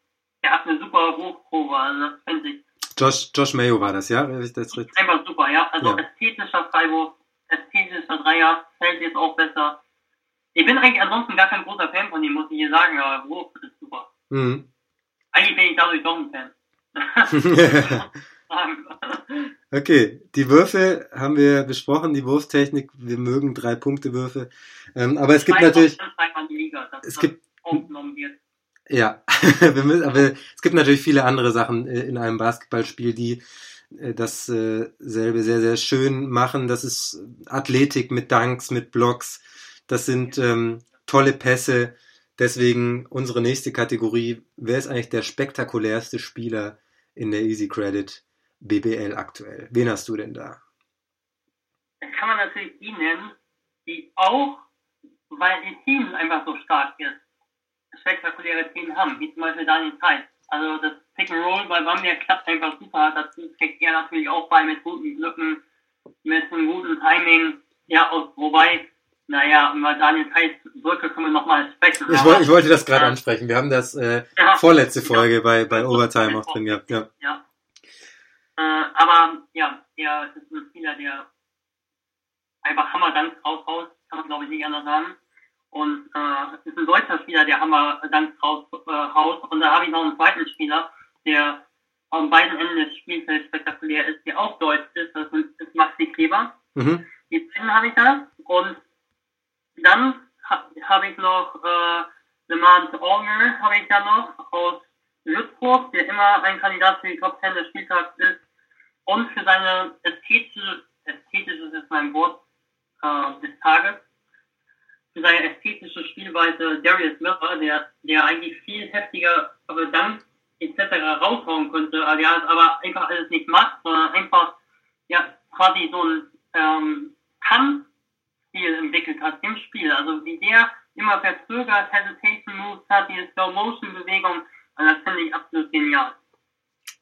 er hat eine super Wurfprobe, also das finde ich Josh, Josh Mayo war das, ja? Das einfach super, ja. Also Ja. ästhetischer Freiwurf, ästhetischer Dreier, fällt jetzt auch besser. Ich bin eigentlich ansonsten gar kein großer Fan von ihm, muss ich hier sagen, aber Wurf ist super. Mhm. Eigentlich bin ich dadurch doch ein Fan. okay, die Würfe haben wir besprochen, die Wurftechnik. Wir mögen drei Punkte Würfe. Ähm, aber es gibt natürlich, Liga, es gibt, ja, aber es gibt natürlich viele andere Sachen äh, in einem Basketballspiel, die dasselbe sehr, sehr schön machen. Das ist Athletik mit Dunks, mit Blocks. Das sind ähm, tolle Pässe. Deswegen unsere nächste Kategorie. Wer ist eigentlich der spektakulärste Spieler in der Easy Credit BBL aktuell? Wen hast du denn da? Da kann man natürlich die nennen, die auch, weil ihr Team einfach so stark ist, spektakuläre Themen haben, wie zum Beispiel Daniel Zeiss. Also das Roll bei Bamberg klappt einfach super. Dazu kriegt er natürlich auch bei mit guten Glücken, mit einem guten Timing. Ja, und wobei, naja, über Daniel Zeiss Brücke können wir nochmal sprechen. Ich, aber- woll, ich wollte das gerade Ja. ansprechen. Wir haben das äh, Ja. vorletzte Folge bei, bei Overtime auch drin gehabt. Ja. Ja. Äh, aber ja, er ist ein Spieler, der einfach Hammerdank raushaut, kann man glaube ich nicht anders sagen. Und äh, ist ein deutscher Spieler, der Hammerdank raushaut. Äh, haut. und da habe ich noch einen zweiten Spieler, der an beiden Enden des Spielfelds spektakulär ist, der auch deutsch ist, das ist Maxi Kleber. Mhm. Die beiden habe ich da. Und dann ha, habe ich noch äh, Lemant Ormer habe ich da noch aus Würzburg, der immer ein Kandidat für die Top 10 des Spieltags ist. Und für seine ästhetische, ästhetisches ist mein Wort äh, des Tages, für seine ästhetische Spielweise Darius Miller, der, der eigentlich viel heftiger aber Dank etc. raushauen könnte, der es aber einfach alles nicht macht, sondern einfach ja quasi so ein ähm, Kann-Stil entwickelt hat im Spiel. Also wie der immer verzögert Hesitation Moves hat, diese Slow-Motion-Bewegung, also das finde ich absolut genial.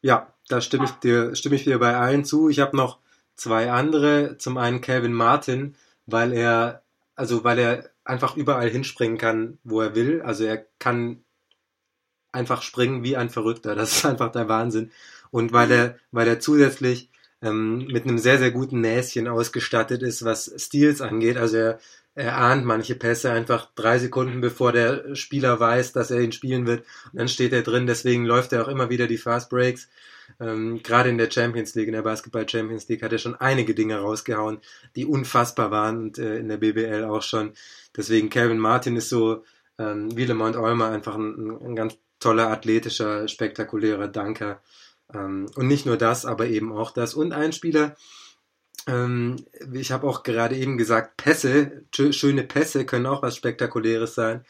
Ja, da stimme ich dir, stimme ich dir bei allen zu. Ich habe noch zwei andere. Zum einen Calvin Martin, weil er, also weil er einfach überall hinspringen kann, wo er will. Also er kann einfach springen wie ein Verrückter. Das ist einfach der Wahnsinn. Und weil er, weil er zusätzlich ähm, mit einem sehr, sehr guten Näschen ausgestattet ist, was Steals angeht. Also er er ahnt manche Pässe einfach drei Sekunden bevor der Spieler weiß, dass er ihn spielen wird. Und dann steht er drin, deswegen läuft er auch immer wieder die Fast Breaks. Ähm, Gerade in der Champions League, in der Basketball Champions League hat er schon einige Dinge rausgehauen, die unfassbar waren und äh, in der BBL auch schon. Deswegen Calvin Martin ist so ähm, wie Lemont Olmer einfach ein, ein ganz toller, athletischer, spektakulärer Danker. Ähm, und nicht nur das, aber eben auch das. Und ein Spieler, ähm, ich habe auch gerade eben gesagt, Pässe, schöne Pässe können auch was Spektakuläres sein.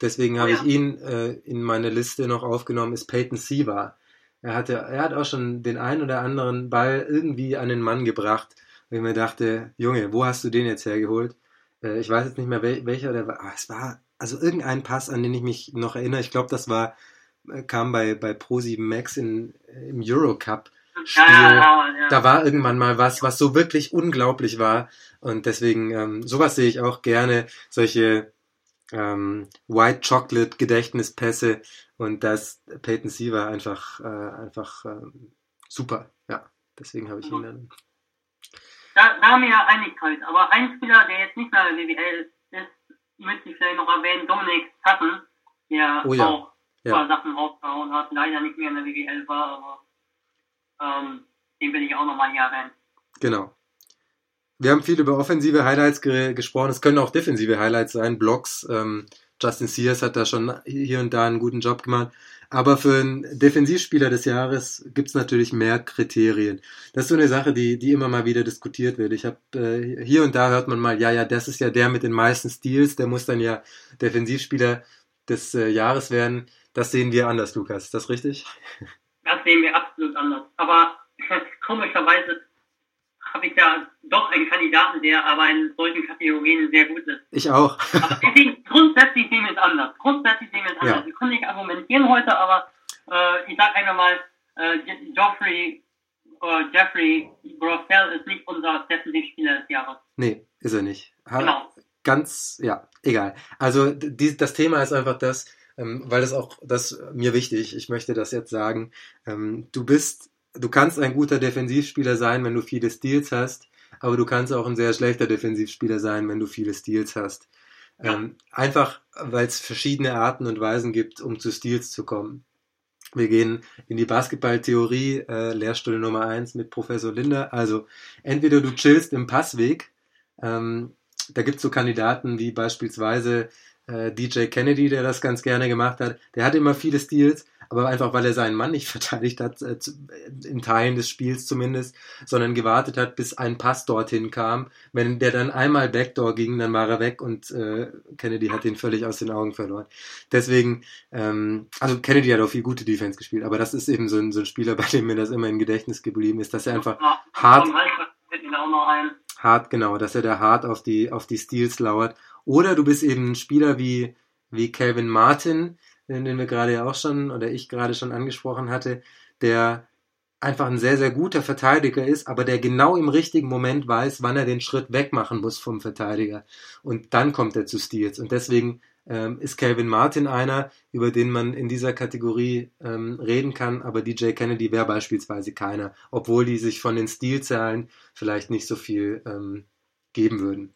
Deswegen habe ja. ich ihn äh, in meine Liste noch aufgenommen, ist Peyton Siva. Er, hatte, er hat auch schon den einen oder anderen Ball irgendwie an den Mann gebracht, wenn mir dachte, Junge, wo hast du den jetzt hergeholt? Äh, ich weiß jetzt nicht mehr, wel, welcher der war. Ah, es war also irgendein Pass, an den ich mich noch erinnere. Ich glaube, das war kam bei bei Pro7 Max in, im Eurocup Spiel. Ja, ja. Da war irgendwann mal was, was so wirklich unglaublich war. Und deswegen, ähm, sowas sehe ich auch gerne, solche ähm, White Chocolate Gedächtnispässe. Und das Peyton Siever einfach, äh, einfach äh, super. Ja, deswegen habe ich ihn dann. Da, da haben wir ja Einigkeit. Aber ein Spieler, der jetzt nicht mehr in der BWL ist, möchte ich vielleicht noch erwähnen, Dominik Sutton, der oh, ja. auch ein paar Sachen rausgehauen hat, leider nicht mehr in der BWL war, aber ähm, den will ich auch nochmal hier erwähnen. Genau. Wir haben viel über offensive Highlights ge gesprochen. Es können auch defensive Highlights sein. Blocks. Ähm, Justin Sears hat da schon hier und da einen guten Job gemacht. Aber für einen Defensivspieler des Jahres gibt's natürlich mehr Kriterien. Das ist so eine Sache, die, die immer mal wieder diskutiert wird. Ich habe äh, hier und da hört man mal, ja, ja, das ist ja der mit den meisten Steals, der muss dann ja Defensivspieler des äh, Jahres werden. Das sehen wir anders, Lukas. Ist das richtig? Das sehen wir absolut anders. Aber komischerweise habe ich ja doch einen Kandidaten, der aber in solchen Kategorien sehr gut ist. Ich auch. aber deswegen, grundsätzlich sehen wir es anders. Grundsätzlich sehen wir es anders. Ja. Wir können nicht argumentieren heute, aber äh, ich sage einfach mal, äh, Geoffrey, äh, Jeffrey Grossell ist nicht unser Defensivspieler des Jahres. Nee, ist er nicht. Ha genau. Ganz, ja, egal. Also die, das Thema ist einfach das, ähm, weil das auch das mir wichtig. Ich möchte das jetzt sagen. Ähm, du bist, du kannst ein guter Defensivspieler sein, wenn du viele Steals hast, aber du kannst auch ein sehr schlechter Defensivspieler sein, wenn du viele Steals hast. Ähm, einfach, weil es verschiedene Arten und Weisen gibt, um zu Steals zu kommen. Wir gehen in die Basketballtheorie, äh, Lehrstunde Nummer eins mit Professor Linder. Also entweder du chillst im Passweg, ähm, da gibt's so Kandidaten wie beispielsweise äh, DJ Kennedy, der das ganz gerne gemacht hat, der hat immer viele Steals, aber einfach weil er seinen Mann nicht verteidigt hat, äh, in Teilen des Spiels zumindest, sondern gewartet hat, bis ein Pass dorthin kam. Wenn der dann einmal Backdoor ging, dann war er weg und äh, Kennedy hat ihn völlig aus den Augen verloren. Deswegen, ähm, also Kennedy hat auch viel gute Defense gespielt, aber das ist eben so ein, so ein Spieler, bei dem mir das immer im Gedächtnis geblieben ist, dass er einfach ja, hart, hart, genau, dass er da hart auf die, auf die Steals lauert oder du bist eben ein Spieler wie, wie Calvin Martin, den, wir gerade ja auch schon, oder ich gerade schon angesprochen hatte, der einfach ein sehr, sehr guter Verteidiger ist, aber der genau im richtigen Moment weiß, wann er den Schritt wegmachen muss vom Verteidiger. Und dann kommt er zu Steals. Und deswegen ähm, ist Calvin Martin einer, über den man in dieser Kategorie ähm, reden kann, aber DJ Kennedy wäre beispielsweise keiner, obwohl die sich von den Stilzahlen vielleicht nicht so viel ähm, geben würden.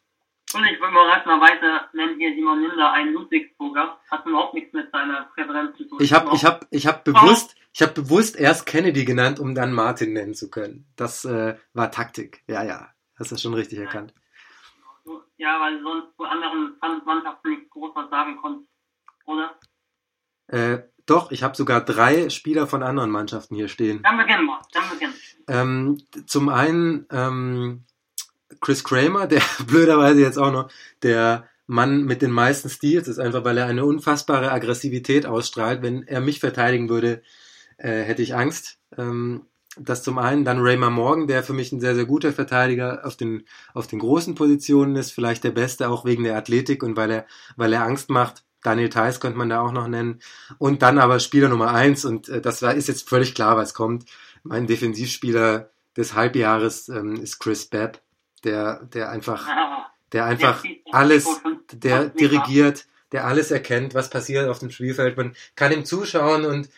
Und ich würde überraschenderweise nennen hier Simon Linder einen Ludwigsburger. Hat überhaupt nichts mit seiner Präferenz zu tun. Ich habe ich hab, ich hab bewusst, ich hab bewusst erst Kennedy genannt, um dann Martin nennen zu können. Das äh, war Taktik. Ja, ja. Hast du schon richtig ja. erkannt. Ja, weil sonst zu anderen Mannschaften nicht groß was sagen konnten. Oder? Äh, doch, ich habe sogar drei Spieler von anderen Mannschaften hier stehen. Dann beginnen wir. Dann beginnen. Ähm, zum einen ähm, Chris Kramer, der blöderweise jetzt auch noch der Mann mit den meisten Steals ist, einfach weil er eine unfassbare Aggressivität ausstrahlt. Wenn er mich verteidigen würde, äh, hätte ich Angst. Ähm, das zum einen. Dann Raymar Morgan, der für mich ein sehr, sehr guter Verteidiger auf den, auf den großen Positionen ist, vielleicht der beste, auch wegen der Athletik und weil er, weil er Angst macht. Daniel Theiss könnte man da auch noch nennen. Und dann aber Spieler Nummer eins, und äh, das war, ist jetzt völlig klar, was kommt. Mein Defensivspieler des Halbjahres ähm, ist Chris Babb der, der einfach, der einfach alles, der dirigiert, der alles erkennt, was passiert auf dem Spielfeld. Man kann ihm zuschauen und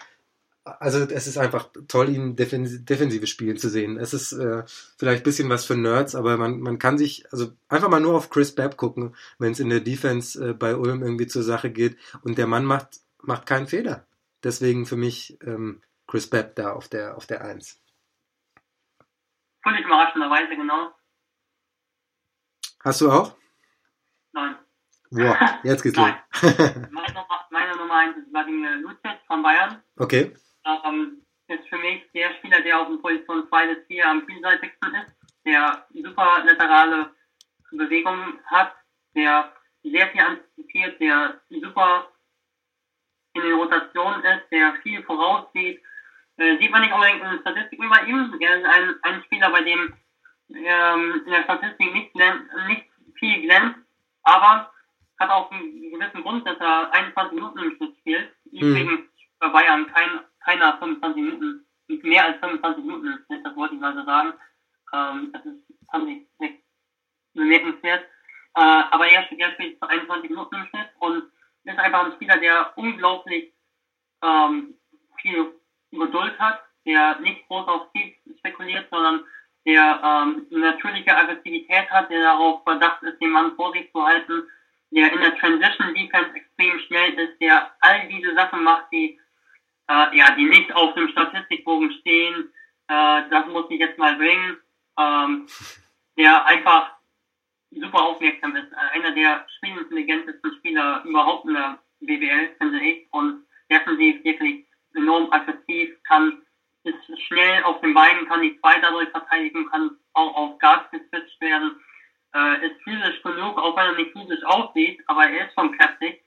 also es ist einfach toll, ihn defensiv, defensive spielen zu sehen. Es ist äh, vielleicht ein bisschen was für Nerds, aber man, man kann sich, also einfach mal nur auf Chris Babb gucken, wenn es in der Defense äh, bei Ulm irgendwie zur Sache geht. Und der Mann macht, macht keinen Fehler. Deswegen für mich ähm, Chris Babb da auf der, auf der Eins. Völlig überraschenderweise, genau. Hast du auch? Nein. Boah, jetzt geht's los. Meine, Nummer, meine Nummer 1 ist Vladimir Lucic von Bayern. okay. Ähm, ist für mich der Spieler, der auf den Position 2 bis 4 am vielseitigsten ist, der super laterale Bewegungen hat, der sehr viel antizipiert, der super in den Rotationen ist, der viel voraussieht. Äh, sieht man nicht unbedingt in den Statistiken bei ihm. Er ist ein, ein Spieler, bei dem ähm, in der Statistik nicht, nicht viel glänzt, aber hat auch einen gewissen Grund, dass er 21 Minuten im Schnitt spielt. Übrigens bei Bayern kein, keiner 25 Minuten, mehr als 25 Minuten im Schnitt, das wollte ich mal so sagen. Ähm, das ist, fand ich echt bemerkenswert. Äh, aber er, er spielt 21 Minuten im Schnitt und ist einfach ein Spieler, der unglaublich ähm, viel Geduld hat, der nicht groß auf Sieg spekuliert, sondern der ähm, natürliche Aggressivität hat, der darauf verdacht ist, den Mann vor sich zu halten, der in der Transition Defense extrem schnell ist, der all diese Sachen macht, die äh, ja, die nicht auf dem Statistikbogen stehen. Äh, das muss ich jetzt mal bringen. Ähm, der einfach super aufmerksam ist. Äh, einer der spielintelligentesten Spieler überhaupt in der BBL, finde ich. Und defensiv wirklich enorm aggressiv, kann, ist schnell auf den Beinen, kann die zwei dadurch verteidigen, kann auch auf Gas geswitcht werden. Äh, ist physisch genug, auch wenn er nicht physisch aussieht, aber er ist schon kräftig.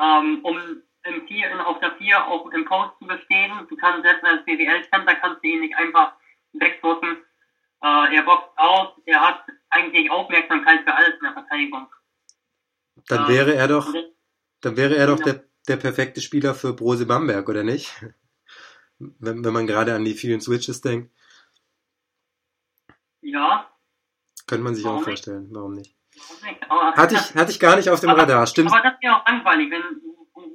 Ähm, um im vier, auf der 4 auch im Post zu bestehen. Du kannst selbst als BWL-Center kannst du ihn nicht einfach wegdrücken. Äh, er boxt aus, er hat eigentlich Aufmerksamkeit für alles in der Verteidigung. Dann wäre er doch, Und das- dann wäre er doch der, der perfekte Spieler für Brose Bamberg, oder nicht? Wenn, wenn man gerade an die vielen Switches denkt, Ja, könnte man sich Warum auch nicht? vorstellen. Warum nicht? warum nicht? Aber, Hatte ich, hatte ich gar nicht auf dem aber, Radar, stimmt. Aber das wäre auch langweilig, wenn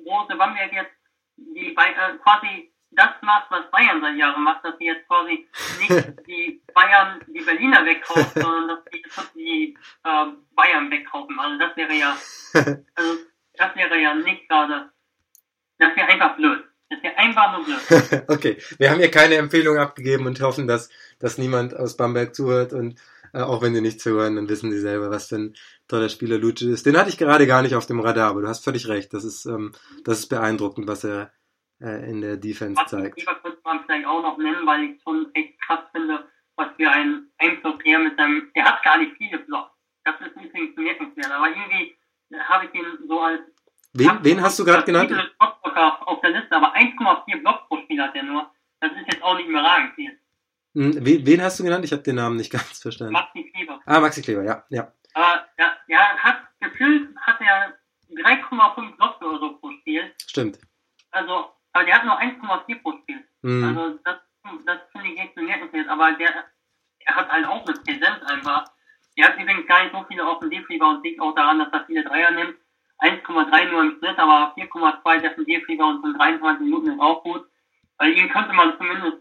Rose Bamberg jetzt die, äh, quasi das macht, was Bayern seit Jahren macht, dass sie jetzt quasi nicht die Bayern, die Berliner wegkaufen, sondern dass die, die äh, Bayern wegkaufen. Also das wäre ja, also das wäre ja nicht gerade, das wäre einfach blöd. Okay, wir haben hier keine Empfehlung abgegeben und hoffen, dass, dass niemand aus Bamberg zuhört und äh, auch wenn sie nichts hören, dann wissen sie selber, was für ein toller Spieler Luce ist. Den hatte ich gerade gar nicht auf dem Radar, aber du hast völlig recht. Das ist, ähm, das ist beeindruckend, was er äh, in der Defense Was zeigt. Lieber könnte man vielleicht auch noch nennen, weil ich schon echt krass finde, was für ein Einfluss er mit seinem, der hat gar nicht viele Blocks. Das ist übrigens bemerkenswert, aber irgendwie habe ich ihn so als Wen, wen hast du gerade genannt? Blockblocker auf der Liste, aber 1,4 Blocks pro Spiel hat er nur. Das ist jetzt auch nicht überragend viel. Hm, Wen, wen hast du genannt? Ich habe den Namen nicht ganz verstanden. Maxi Kleber. Ah, Maxi Kleber, ja, ja. Aber ja, ja, hat gefühlt hat er 3,5 Blocks oder so pro Spiel. Stimmt. Also, aber der hat nur 1,4 pro Spiel. Hm. Also das, das finde ich echt bemerkenswert. Aber der, er hat halt auch eine Präsenz einfach. Er hat übrigens gar nicht so viele Offensivlieber und liegt auch daran, dass er viele Dreier nimmt. 1,3 nur im Schnitt, aber 4,2 Defensivlieber und sind 23 Minuten ist auch gut. Weil ihn könnte man zumindest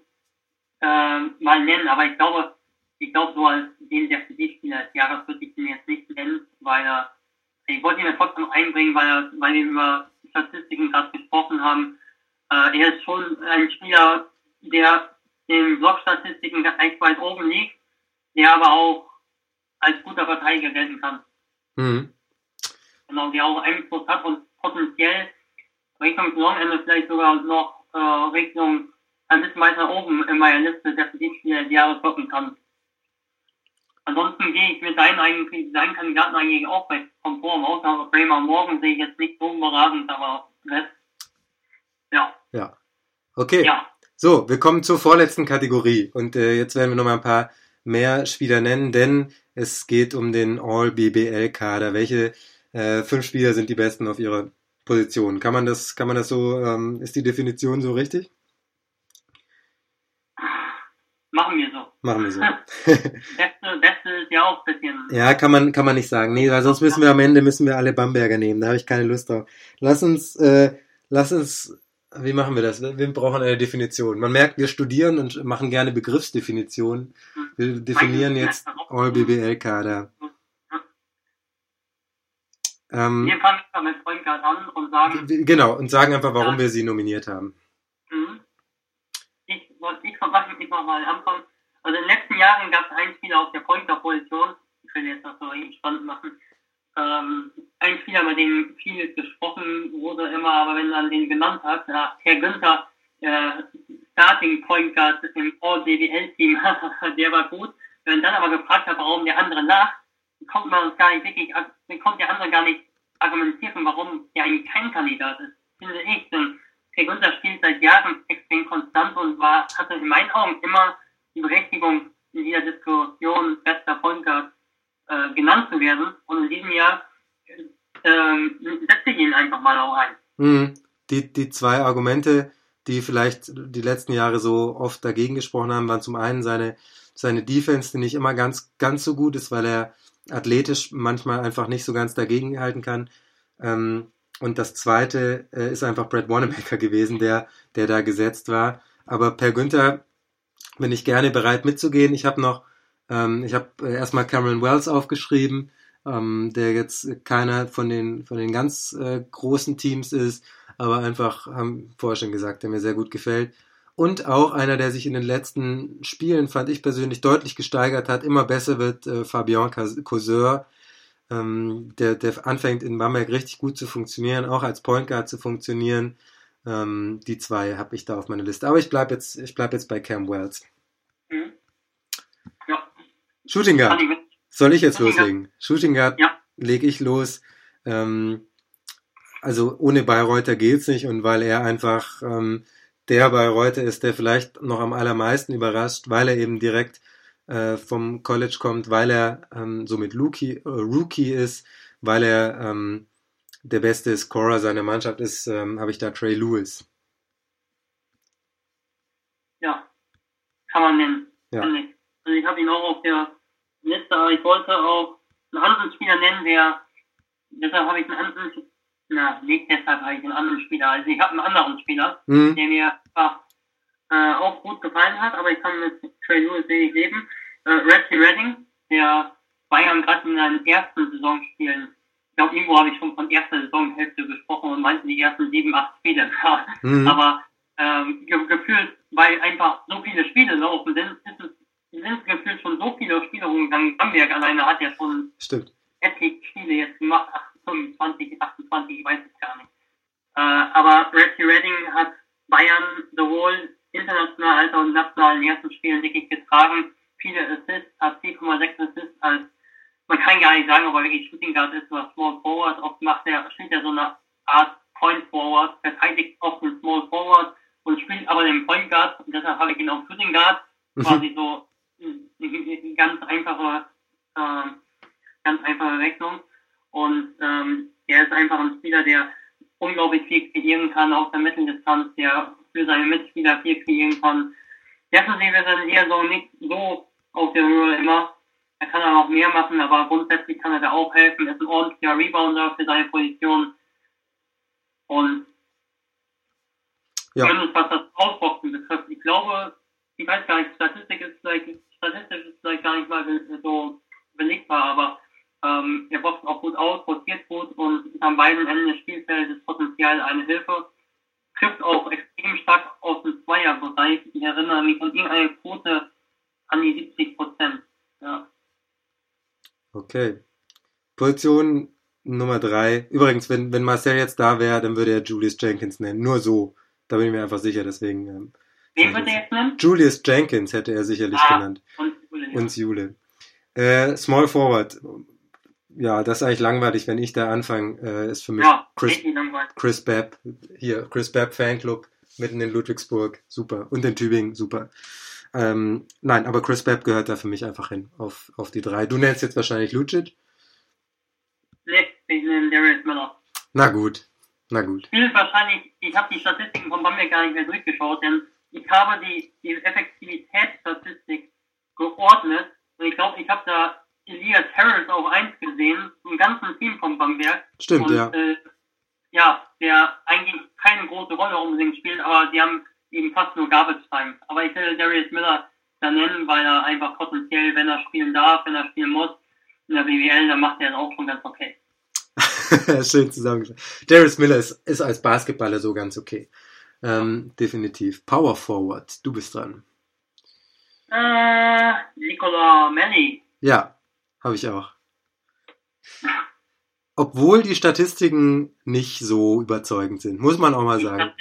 äh, mal nennen, aber ich glaube, ich glaube so als den Defensivspieler des Jahres würde ich ihn jetzt nicht nennen, weil er, ich wollte ihn ja trotzdem einbringen, weil er, weil wir über Statistiken gerade gesprochen haben. Äh, er ist schon ein Spieler, der in Blockstatistiken echt weit oben liegt, der aber auch als guter Verteidiger gelten kann. Hm. Genau, der auch Einfluss hat und potenziell Richtung Saisonende vielleicht sogar noch äh, Richtung ein bisschen weiter oben in meiner Liste der Verdienstspieler des Jahres rücken kann. Ansonsten gehe ich mit deinen, eigentlich, deinen Kandidaten eigentlich auch bei Komfort außer Bremer Morgen sehe ich jetzt nicht so überragend, aber Rest, ja, Ja. Okay. ja. So, wir kommen zur vorletzten Kategorie und äh, jetzt werden wir noch mal ein paar mehr Spieler nennen, denn es geht um den All-BBL-Kader. Welche äh, fünf Spieler sind die besten auf ihrer Position? Kann man das, kann man das so, ähm, ist die Definition so richtig? Machen wir so. Machen wir so. Beste, Beste ist ja auch ein bisschen. ja, kann man, kann man nicht sagen. Nee, weil sonst müssen wir am Ende müssen wir alle Bamberger nehmen. Da habe ich keine Lust drauf. Lass uns, äh, lass uns wie machen wir das? Wir brauchen eine Definition. Man merkt, wir studieren und machen gerne Begriffsdefinitionen. Wir definieren jetzt All-BBL-Kader. Ähm, wir fangen mit Point Guard an und sagen. Genau, und sagen einfach, warum ja. wir sie nominiert haben. Mhm. Ich, ich, ich, ich mach mal anfangen. Also in den letzten Jahren gab es einen Spieler auf der Point Guard-Position. Ich will jetzt das so spannend machen. Ähm, ein Spieler, bei dem viel gesprochen wurde immer, aber wenn man den genannt hat, Herr Günther, äh, Starting Point Guard im All-BBL-Team, der war gut. Wenn dann aber gefragt hat, warum der andere nach, kommt man uns gar nicht wirklich, dann kommt der andere gar nicht argumentieren, warum der eigentlich kein Kandidat ist. Finde ich, denn Herr Günther spielt seit Jahren extrem konstant und war, hatte in meinen Augen immer die Berechtigung, in dieser Diskussion bester Guard äh, genannt zu werden. Und in diesem Jahr ähm, setze ich ihn einfach mal auch ein. Mhm. Die, die zwei Argumente, die vielleicht die letzten Jahre so oft dagegen gesprochen haben, waren zum einen seine, seine Defense, die nicht immer ganz, ganz so gut ist, weil er athletisch manchmal einfach nicht so ganz dagegen halten kann. Ähm, und das zweite äh, ist einfach Brad Wanamaker gewesen, der, der da gesetzt war. Aber Per Günther bin ich gerne bereit mitzugehen. Ich habe noch, ähm, ich habe äh, erstmal Cameron Wells aufgeschrieben, ähm, der jetzt keiner von den, von den ganz äh, großen Teams ist, aber einfach, haben vorher schon gesagt, der mir sehr gut gefällt. Und auch einer, der sich in den letzten Spielen, fand ich persönlich, deutlich gesteigert hat, immer besser wird, äh, Fabian Causeur, ähm, der, der anfängt in Bamberg richtig gut zu funktionieren, auch als Point Guard zu funktionieren. Ähm, die zwei habe ich da auf meiner Liste. Aber ich bleibe jetzt, ich bleib jetzt bei Cam Wells. Mhm. Ja. Shooting Guard. Soll ich jetzt loslegen? Shooting Guard ja. lege ich los. Ähm, also ohne Bayreuther geht's nicht und weil er einfach ähm, der Bayreuther ist, der vielleicht noch am allermeisten überrascht, weil er eben direkt äh, vom College kommt, weil er ähm, somit Rookie, äh, Rookie ist, weil er ähm, der beste Scorer seiner Mannschaft ist, ähm, habe ich da Trey Lewis. Ja, kann man nennen. Ja. Also ich habe ihn auch auf der Liste, aber ich wollte auch einen anderen Spieler nennen, der, deshalb habe ich einen anderen, na, nicht deshalb habe ich einen anderen Spieler, also ich habe einen anderen Spieler, mhm. der mir einfach, äh, auch gut gefallen hat, aber ich kann mit Trey Lewis wenig leben. Äh, Reggie Redding, der Bayern gerade in seinen ersten Saisonspielen ich glaube, irgendwo habe ich schon von erster Saisonhälfte gesprochen und meinten die ersten sieben, acht Spiele. mhm. Aber ähm, gefühlt, weil einfach so viele Spiele laufen, sind, ist es, sind gefühlt schon so viele Spiele rumgegangen. Bamberg alleine hat ja schon Stimmt. etliche Spiele jetzt gemacht, 25, 28, ich weiß es gar nicht. Äh, aber Reggie Redding hat Bayern sowohl international als auch national in den ersten Spielen wirklich getragen. Viele Assists, hat 4,6 Assists als man kann gar nicht sagen, ob er wirklich Shooting Guard ist oder Small Forward. Oft macht er, spielt er so eine Art Point Forward, verteidigt oft den Small Forward und spielt aber den Point Guard. Und deshalb habe ich ihn auf Shooting Guard. Mhm. Quasi so eine ganz einfache, äh, ganz einfache Rechnung. Und ähm, er ist einfach ein Spieler, der unglaublich viel kreieren kann auf der Mitteldistanz, der für seine Mitspieler viel kreieren kann. Defensiv ist er eher so nicht so auf der Höhe immer. Er kann auch mehr machen, aber grundsätzlich kann er da auch helfen. Er ist ein ordentlicher Rebounder für seine Position. Und ja. zumindest was das Ausboxen betrifft, ich glaube, ich weiß gar nicht, Statistik ist vielleicht, statistisch ist vielleicht gar nicht mal so belegbar, aber ähm, er boxt auch gut aus, rotiert gut und ist an beiden Enden des Spielfeldes potenziell eine Hilfe. Trifft auch extrem stark aus dem Zweierbereich. Ich erinnere mich an irgendeine Quote an die 70 Prozent. Ja. Okay. Position Nummer drei. Übrigens, wenn, wenn Marcel jetzt da wäre, dann würde er Julius Jenkins nennen. Nur so. Da bin ich mir einfach sicher, deswegen. Ähm, Wen würde er jetzt nennen? Julius Jenkins hätte er sicherlich ah, genannt. Und Jule. Und Jule. Äh, Small Forward. Ja, das ist eigentlich langweilig, wenn ich da anfange. Äh, ist für mich ja, Chris, Chris Babb. Hier, Chris Babb Fanclub mitten in Ludwigsburg. Super. Und in Tübingen. Super. Ähm, nein, aber Chris Babb gehört da für mich einfach hin, auf, auf die drei. Du nennst jetzt wahrscheinlich Lucic? Nee, ich nenne Darius Miller. Na gut, na gut. Viel wahrscheinlich, ich habe die Statistiken von Bamberg gar nicht mehr durchgeschaut, denn ich habe die, die Effektivitätsstatistik geordnet und ich glaube, ich habe da Elias Harris auf 1 gesehen, im ganzen Team von Bamberg. Stimmt, und, ja. Äh, ja, der eigentlich keine große Rolle unbedingt spielt, aber die haben eben fast nur Garbage Time. Aber ich will Darius Miller da nennen, weil er einfach potenziell, wenn er spielen darf, wenn er spielen muss, in der BWL, dann macht er das auch schon ganz okay. Schön zusammengeschrieben. Darius Miller ist, ist als Basketballer so ganz okay. Ähm, definitiv. Power Forward, du bist dran. Äh, Nicola Melli. Ja, habe ich auch. Obwohl die Statistiken nicht so überzeugend sind, muss man auch mal sagen.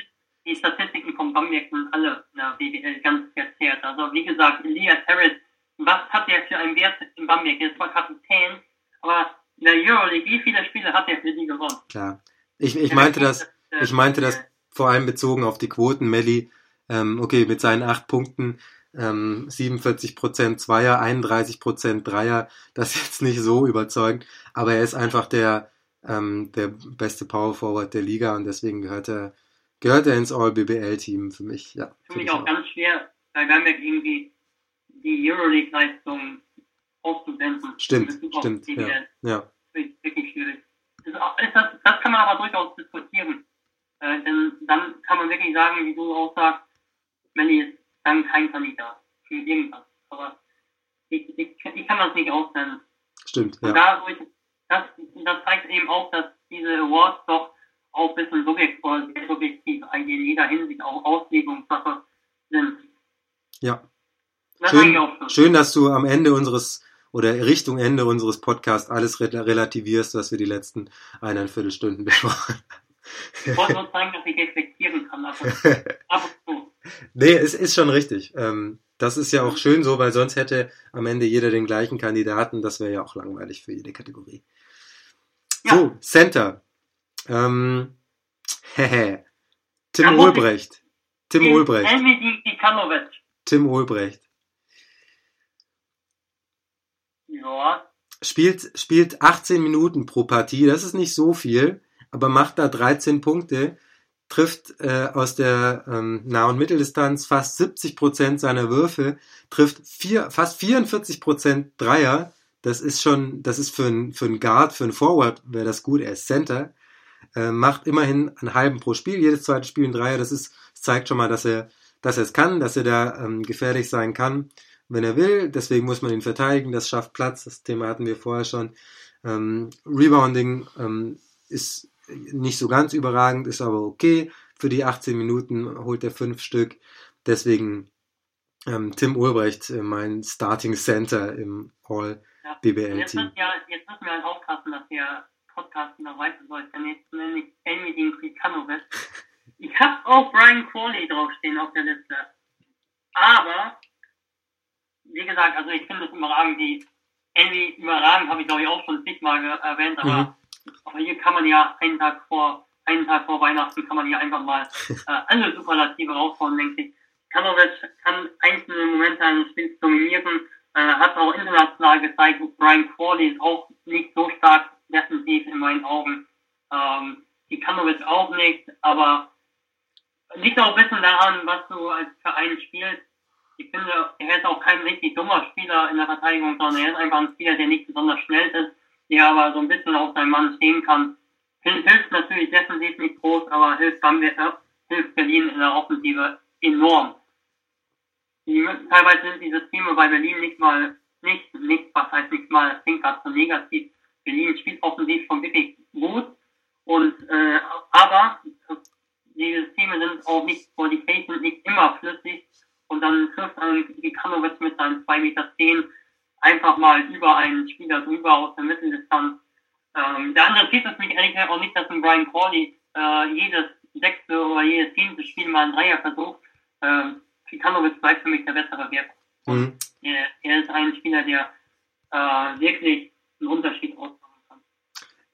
Die Statistiken vom Bamberg sind alle in der ganz verzerrt. Also wie gesagt, Elias Harris, was hat der für einen Wert im Bamberg? Er ist zwar Kapitän, aber in der Euroleague, wie viele Spiele hat er für die gewonnen? Klar. Ich, ich meinte das, ich meinte das vor allem bezogen auf die Quoten, Melli, ähm, okay, mit seinen acht Punkten, ähm, 47% Zweier, 31% Dreier, das ist jetzt nicht so überzeugend, aber er ist einfach der, ähm, der beste Power Forward der Liga und deswegen gehört er, gehört er ins All-BBL-Team für mich, ja. Finde ich auch ganz schwer, bei Bamberg irgendwie die Euroleague-Leistung auszublenden. Stimmt, stimmt, ja. ja. Wirklich schwierig. Das, das, das kann man aber durchaus diskutieren. Äh, denn dann kann man wirklich sagen, wie du auch sagst, Melly ist dann kein Kandidat für irgendwas. Aber ich, ich, ich kann das nicht ausnennen. Stimmt, ja. Und dadurch, das, das zeigt eben auch, dass diese Awards doch auch ein bisschen subjektiv, sehr subjektiv in jeder Hinsicht auch Auslegungssache sind. Ja. Das schön, schön, dass du am Ende unseres oder Richtung Ende unseres Podcasts alles relativierst, was wir die letzten eineinviertel Stunden besprochen haben. Ich wollte nur zeigen, dass ich reflektieren kann. Also, ab und zu. Nee, es ist schon richtig. Ähm, das ist ja auch schön so, weil sonst hätte am Ende jeder den gleichen Kandidaten. Das wäre ja auch langweilig für jede Kategorie. Ja. So, Center. Ähm, hehe. Tim Ulbrecht. Tim die, Ulbrecht. Tim Ulbrecht. Ja. Spielt, spielt 18 Minuten pro Partie. Das ist nicht so viel aber macht da 13 Punkte, trifft äh, aus der ähm, Nah- und Mitteldistanz fast 70 Prozent seiner Würfe, trifft vier, fast 44 Prozent Dreier. Das ist schon, das ist für ein, für ein Guard, für ein Forward wäre das gut. Er ist Center, äh, macht immerhin einen halben pro Spiel, jedes zweite Spiel ein Dreier. Das ist, zeigt schon mal, dass er, dass er es kann, dass er da ähm, gefährlich sein kann, wenn er will. Deswegen muss man ihn verteidigen. Das schafft Platz. Das Thema hatten wir vorher schon. Ähm, Rebounding ähm, ist nicht so ganz überragend, ist aber okay. Für die 18 Minuten holt er fünf Stück. Deswegen ähm, Tim Ulbrecht, äh, mein Starting Center im All-BBL-Team. Jetzt, müssen wir, jetzt müssen wir halt aufpassen, dass der Podcast noch weiter läuft, denn jetzt nenne ich Amy den Krikanovic. Ich habe auch Brian Crowley draufstehen auf der Liste. Aber, wie gesagt, also ich finde es überragend, die Amy überragend habe ich glaube ich auch schon zigmal erwähnt, aber mhm aber hier kann man ja einen Tag vor, einen Tag vor Weihnachten kann man hier einfach mal äh, alle Superlative raushauen, denke ich. Kanovic kann einzelne Momente eines Spiels dominieren, äh, hat auch international gezeigt, Brian Crawley ist auch nicht so stark defensiv in meinen Augen. Ähm, die Kanovic auch nicht, aber liegt auch ein bisschen daran, was du als Verein spielst. Ich finde, er ist auch kein richtig dummer Spieler in der Verteidigung, sondern er ist einfach ein Spieler, der nicht besonders schnell ist der aber so ein bisschen auf seinen Mann stehen kann. Hilft natürlich defensiv nicht groß, aber hilft, äh, hilft Berlin in der Offensive enorm. Die, teilweise sind diese Teams bei Berlin nicht mal, nicht, nicht, was heißt nicht mal, das klingt gerade so negativ. Berlin spielt offensiv schon wirklich gut und, äh, aber die Systeme sind auch nicht, vor die Cases nicht immer flüssig und dann trifft ein Gikanovic mit seinen 2,10 Meter einfach mal über einen Spieler drüber aus der Mitteldistanz. Ähm, der andere Piece ist mich ehrlich gesagt auch nicht, dass ein Brian Crawley äh, jedes sechste oder jedes zehnte Spiel mal ein Dreier versucht. Ähm, Fikanovic bleibt für mich der bessere Wert. Mhm. Er, er, ist ein Spieler, der äh, wirklich einen Unterschied ausmachen kann.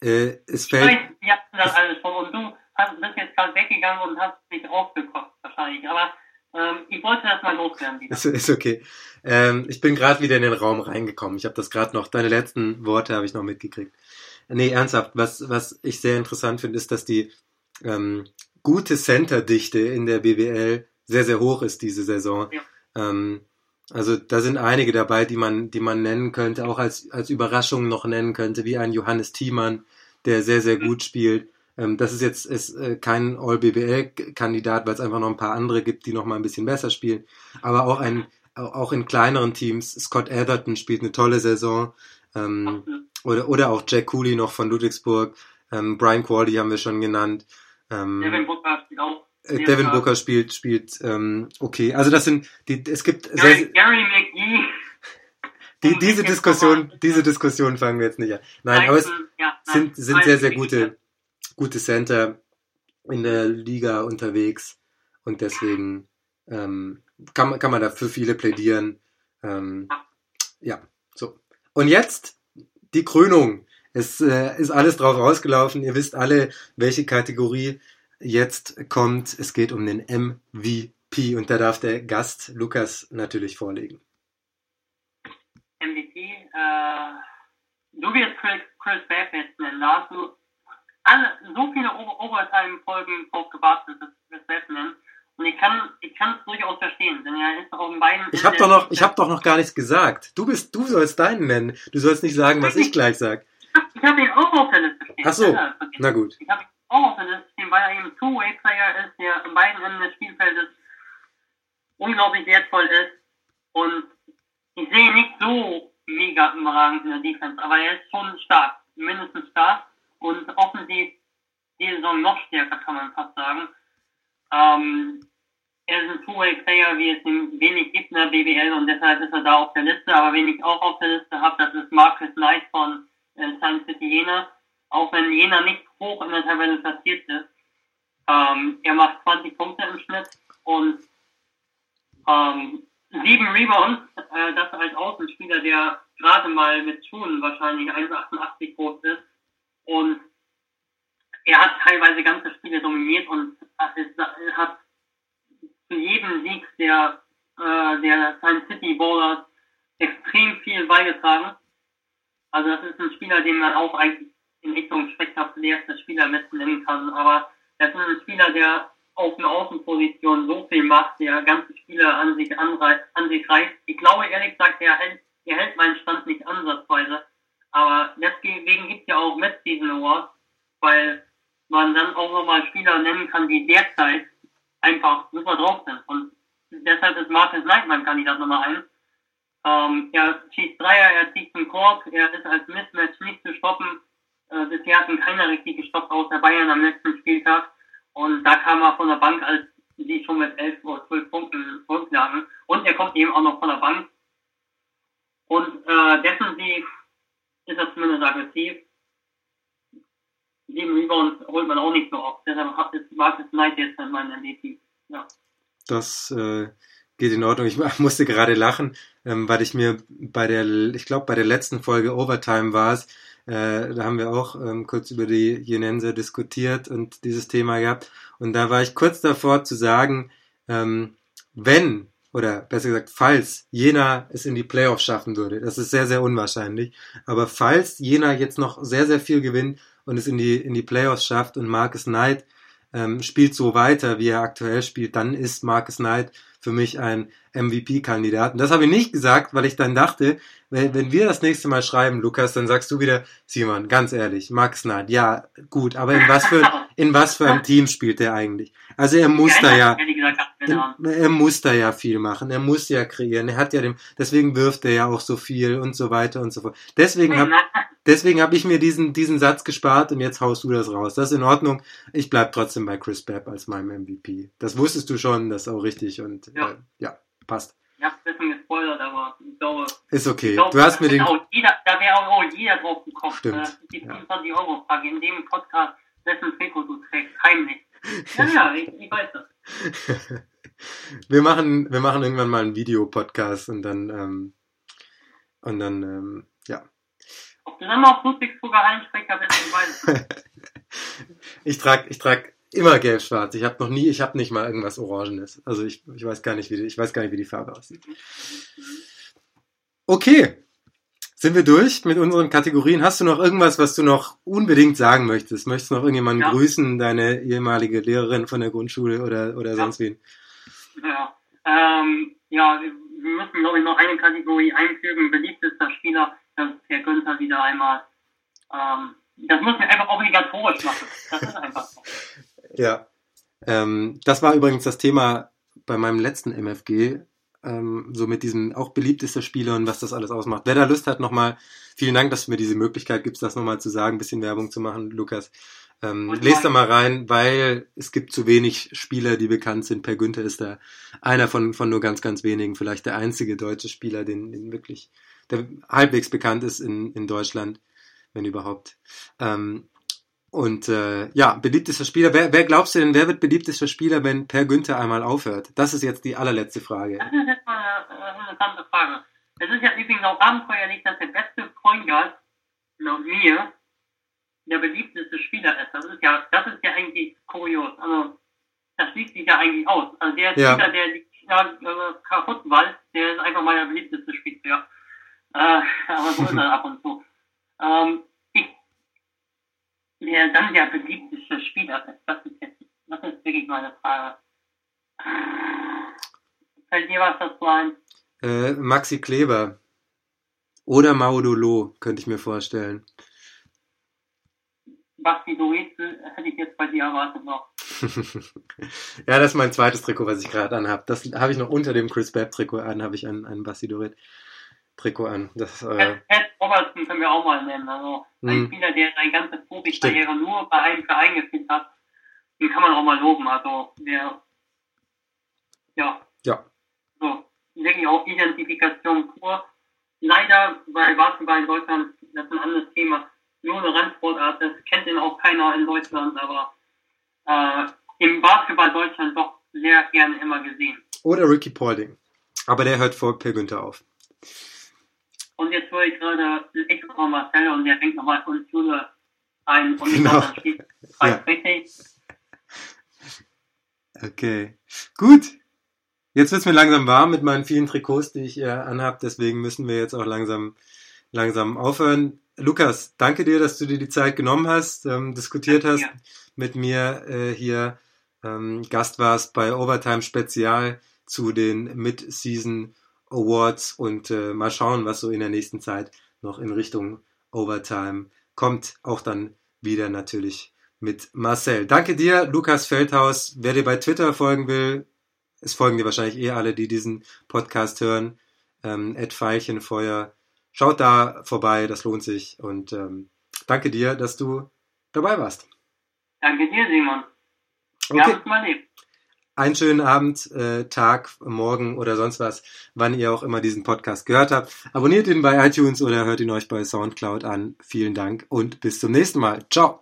Äh, es fällt... Ich weiß, wir hatten das alles schon und du hast, bist jetzt gerade weggegangen und hast dich aufgekocht wahrscheinlich, aber ähm, ich wollte das mal loswerden. Ist, ist okay. Ähm, ich bin gerade wieder in den Raum reingekommen. Ich habe das gerade noch, deine letzten Worte habe ich noch mitgekriegt. Nee, ernsthaft, was, was ich sehr interessant finde, ist, dass die ähm, gute Center-Dichte in der BWL sehr, sehr hoch ist diese Saison. Ja. Ähm, also da sind einige dabei, die man, die man nennen könnte, auch als, als Überraschung noch nennen könnte, wie ein Johannes Thiemann, der sehr, sehr gut spielt. Ähm, das ist jetzt ist, äh, kein All-BBL-Kandidat, weil es einfach noch ein paar andere gibt, die noch mal ein bisschen besser spielen. Aber auch ein auch in kleineren Teams. Scott Atherton spielt eine tolle Saison. Ähm, oder, oder auch Jack Cooley noch von Ludwigsburg. Ähm, Brian Qualley haben wir schon genannt. Ähm, Devin Booker spielt auch. äh, Devin. Booker spielt, spielt ähm, okay. Also das sind die, es gibt sehr, Gary, Gary McGee. die, diese Diskussion, diese Diskussion fangen wir jetzt nicht an. Nein, aber es sind, sind sehr, sehr gute, gute Center in der Liga unterwegs und deswegen ähm, kann, man- kann man da für viele plädieren. Ähm, ja, so. Und jetzt die Krönung. Es äh, ist alles drauf rausgelaufen. Ihr wisst alle, welche Kategorie jetzt kommt. Es geht um den MVP und da darf der Gast Lukas natürlich vorlegen. MVP, äh, du wirst Chris, Chris Babb alle, so viele Over Overtime-Folgen drauf gewartet, Babb nennen. Und ich kann, ich kann es durchaus verstehen, denn er ist auf den beiden. Ich habe doch noch, ich habe doch noch gar nichts gesagt. Du bist, du sollst deinen nennen. Du sollst nicht sagen, was ich gleich sag. Ich habe ihn auch auf der Liste stehen. Ach so. Na gut. Ich habe ihn auch auf der Liste stehen, weil er eben Two-Way-Player ist, der an beiden Enden des Spielfeldes unglaublich wertvoll ist. Und ich sehe ihn nicht so mega überragend in der Defense, aber er ist schon stark, mindestens stark. Und offensiv die Saison noch stärker, kann man fast sagen. Ähm, er ist ein Two-Way-Player, wie es ihm wenig gibt in der BBL und deshalb ist er da auf der Liste. Aber wen ich auch auf der Liste habe, das ist Marcus Knight von äh, Science City Jena. Auch wenn Jena nicht hoch in der Tabelle platziert ist. Ähm, er macht 20 Punkte im Schnitt und ähm, sieben Rebounds. Äh, das als Außenspieler, der gerade mal mit Schuhen wahrscheinlich 1,88 groß ist. Und er hat teilweise ganze Spiele dominiert und ist, hat zu jedem Sieg der, äh, der Science City Bowlers extrem viel beigetragen. Also das ist ein Spieler, den man auch eigentlich in Richtung spektakulärster Spieler nennen kann. Aber das ist ein Spieler, der auf einer Außenposition so viel macht, der ganze Spieler an sich anreißt, an sich reißt. Ich glaube ehrlich gesagt, er hält, er hält meinen Stand nicht ansatzweise. Aber deswegen gibt es ja auch Mid-Season Awards, weil man dann auch nochmal Spieler nennen kann, die derzeit einfach super drauf sind. Und deshalb ist Marcus Knight mein Kandidat Nummer eins. Ähm, er schießt Dreier, er zieht zum Korb, er ist als Mismatch nicht zu stoppen. Äh, bisher hat ihn keiner richtig gestoppt, außer Bayern am letzten Spieltag. Und da kam er von der Bank, als die schon mit 11 oder 12 Punkten zurücklagen. Und er kommt eben auch noch von der Bank. Und äh, defensiv ist er zumindest aggressiv. Sieben Rebounds holt man auch nicht so oft. Deshalb hat es Knight jetzt an meinem MVP. Ja. Das äh, geht in Ordnung. Ich musste gerade lachen, ähm, weil ich mir bei der, ich glaube bei der letzten Folge Overtime war es, äh, da haben wir auch ähm, kurz über die Jenense diskutiert und dieses Thema gehabt. Und da war ich kurz davor zu sagen, ähm, wenn oder besser gesagt, falls Jena es in die Playoffs schaffen würde, das ist sehr, sehr unwahrscheinlich, aber falls Jena jetzt noch sehr, sehr viel gewinnt und es in die, in die Playoffs schafft und Marcus Knight ähm, spielt so weiter, wie er aktuell spielt, dann ist Marcus Knight für mich ein MVP-Kandidat. Und das habe ich nicht gesagt, weil ich dann dachte, wenn, wenn wir das nächste Mal schreiben, Lukas, dann sagst du wieder, Simon, ganz ehrlich, Marcus Knight, ja, gut, aber in was für, in was für einem Team spielt er eigentlich? Also er muss da ja, Ahnung. er muss da ja viel machen, er muss ja kreieren, er hat ja dem, deswegen wirft er ja auch so viel und so weiter und so fort. Deswegen hab, deswegen habe ich mir diesen, diesen Satz gespart und jetzt haust du das raus. Das ist in Ordnung. Ich bleib trotzdem bei Chris Babb als meinem MVP. Das wusstest du schon, das ist auch richtig und Ja. äh, ja passt. Ich habe ein bisschen gespoilert, aber ich glaube, Ist okay. ich glaube Du hast mir den, jeder, da wäre auch jeder drauf gekommen. Stimmt, ist die ja. 25 Euro Frage in dem Podcast, dessen Trikot du trägst, heimlich. Ja, ja, ich, ich weiß das. wir machen, wir machen irgendwann mal einen Videopodcast und dann, ähm, und dann, ähm, ja. Ob du dann noch Ludwigsburger Hallensprecher bist, ich nicht. Ich trag, ich trag immer gelb-schwarz. Ich habe noch nie, ich habe nicht mal irgendwas Orangenes. Also ich, ich weiß gar nicht, wie die, ich weiß gar nicht, wie die Farbe aussieht. Okay. Sind wir durch mit unseren Kategorien? Hast du noch irgendwas, was du noch unbedingt sagen möchtest? Möchtest du noch irgendjemanden Ja. grüßen, deine ehemalige Lehrerin von der Grundschule oder, oder Ja. sonst wen? Ja, ähm, ja, wir müssen, glaube ich, noch eine Kategorie einfügen. Beliebtester Spieler, das ist Herr Günther wieder einmal. Ähm, das müssen wir einfach obligatorisch machen. Das ist einfach Ja. Ähm, das war übrigens das Thema bei meinem letzten MFG, ähm, so mit diesem auch beliebtester Spieler und was das alles ausmacht. Wer da Lust hat, nochmal, vielen Dank, dass du mir diese Möglichkeit gibst, das nochmal zu sagen, ein bisschen Werbung zu machen, Lukas. Ähm, lest da mal rein, weil es gibt zu wenig Spieler, die bekannt sind. Per Günther ist da einer von, von nur ganz, ganz wenigen, vielleicht der einzige deutsche Spieler, den, den wirklich, der halbwegs bekannt ist in, in Deutschland, wenn überhaupt. Ähm, und äh, ja, beliebtester Spieler. Wer, wer glaubst du denn, wer wird beliebtester Spieler, wenn Per Günther einmal aufhört? Das ist jetzt die allerletzte Frage. Das ist jetzt mal eine, eine interessante Frage. Es ist ja übrigens auch abenteuerlich, dass der beste Guard laut mir der beliebteste Spieler ist. Das ist ja, das ist ja eigentlich kurios. Also, das schließt sich ja eigentlich aus. Also der Ja. Spieler, der die Spieler äh, kaputt walzt, der ist einfach mal der beliebteste Spieler. Äh, aber so ist er ab und zu. Ähm, ich, der dann der beliebteste Spieler ist, das ist jetzt, das ist wirklich meine Frage. Fällt dir was dazu ein? Äh, Maxi Kleber oder Maudolo, könnte ich mir vorstellen. Basti Doetzel hätte ich jetzt bei dir erwartet noch. ja, das ist mein zweites Trikot, was ich gerade anhab. Das habe ich noch unter dem Chris Babb Trikot an, habe ich ein, ein Basti Doret Trikot an. Das, äh, Pat, Robertson können wir auch mal nennen. Also ein Mhm. Spieler, der seine ganze Profikarriere nur bei einem Verein gespielt hat, den kann man auch mal loben. Also der, ja, ja, so, wirklich auch Identifikation pur. Leider bei Basketball in Deutschland, das ist ein anderes Thema, nur eine Randsportart, das kennt ihn auch keiner in Deutschland, aber äh, im Basketball Deutschland doch sehr gerne immer gesehen. oder Ricky Paulding. Aber der hört vor Per Günther auf. Und jetzt höre ich gerade extra von Marcel und der fängt nochmal von Schule ein und ich Genau. dann steht Ja. Okay, gut. Jetzt wird's mir langsam warm mit meinen vielen Trikots, die ich äh, anhab. Deswegen müssen wir jetzt auch langsam, langsam aufhören. Lukas, danke dir, dass du dir die Zeit genommen hast, ähm, diskutiert hast Ja. mit mir äh, hier. Ähm, Gast warst bei Overtime Spezial zu den Mid-Season Awards und äh, mal schauen, was so in der nächsten Zeit noch in Richtung Overtime kommt. Auch dann wieder natürlich mit Marcel. Danke dir, Lukas Feldhaus. Wer dir bei Twitter folgen will, es folgen dir wahrscheinlich eh alle, die diesen Podcast hören. Ähm, Ed Veilchenfeuer. Schaut da vorbei, das lohnt sich. Und ähm, danke dir, dass du dabei warst. Danke dir, Simon. Wir Okay. haben es mal erlebt. Einen schönen Abend, äh, Tag, Morgen oder sonst was, wann ihr auch immer diesen Podcast gehört habt. Abonniert ihn bei iTunes oder hört ihn euch bei Soundcloud an. Vielen Dank und bis zum nächsten Mal. Ciao.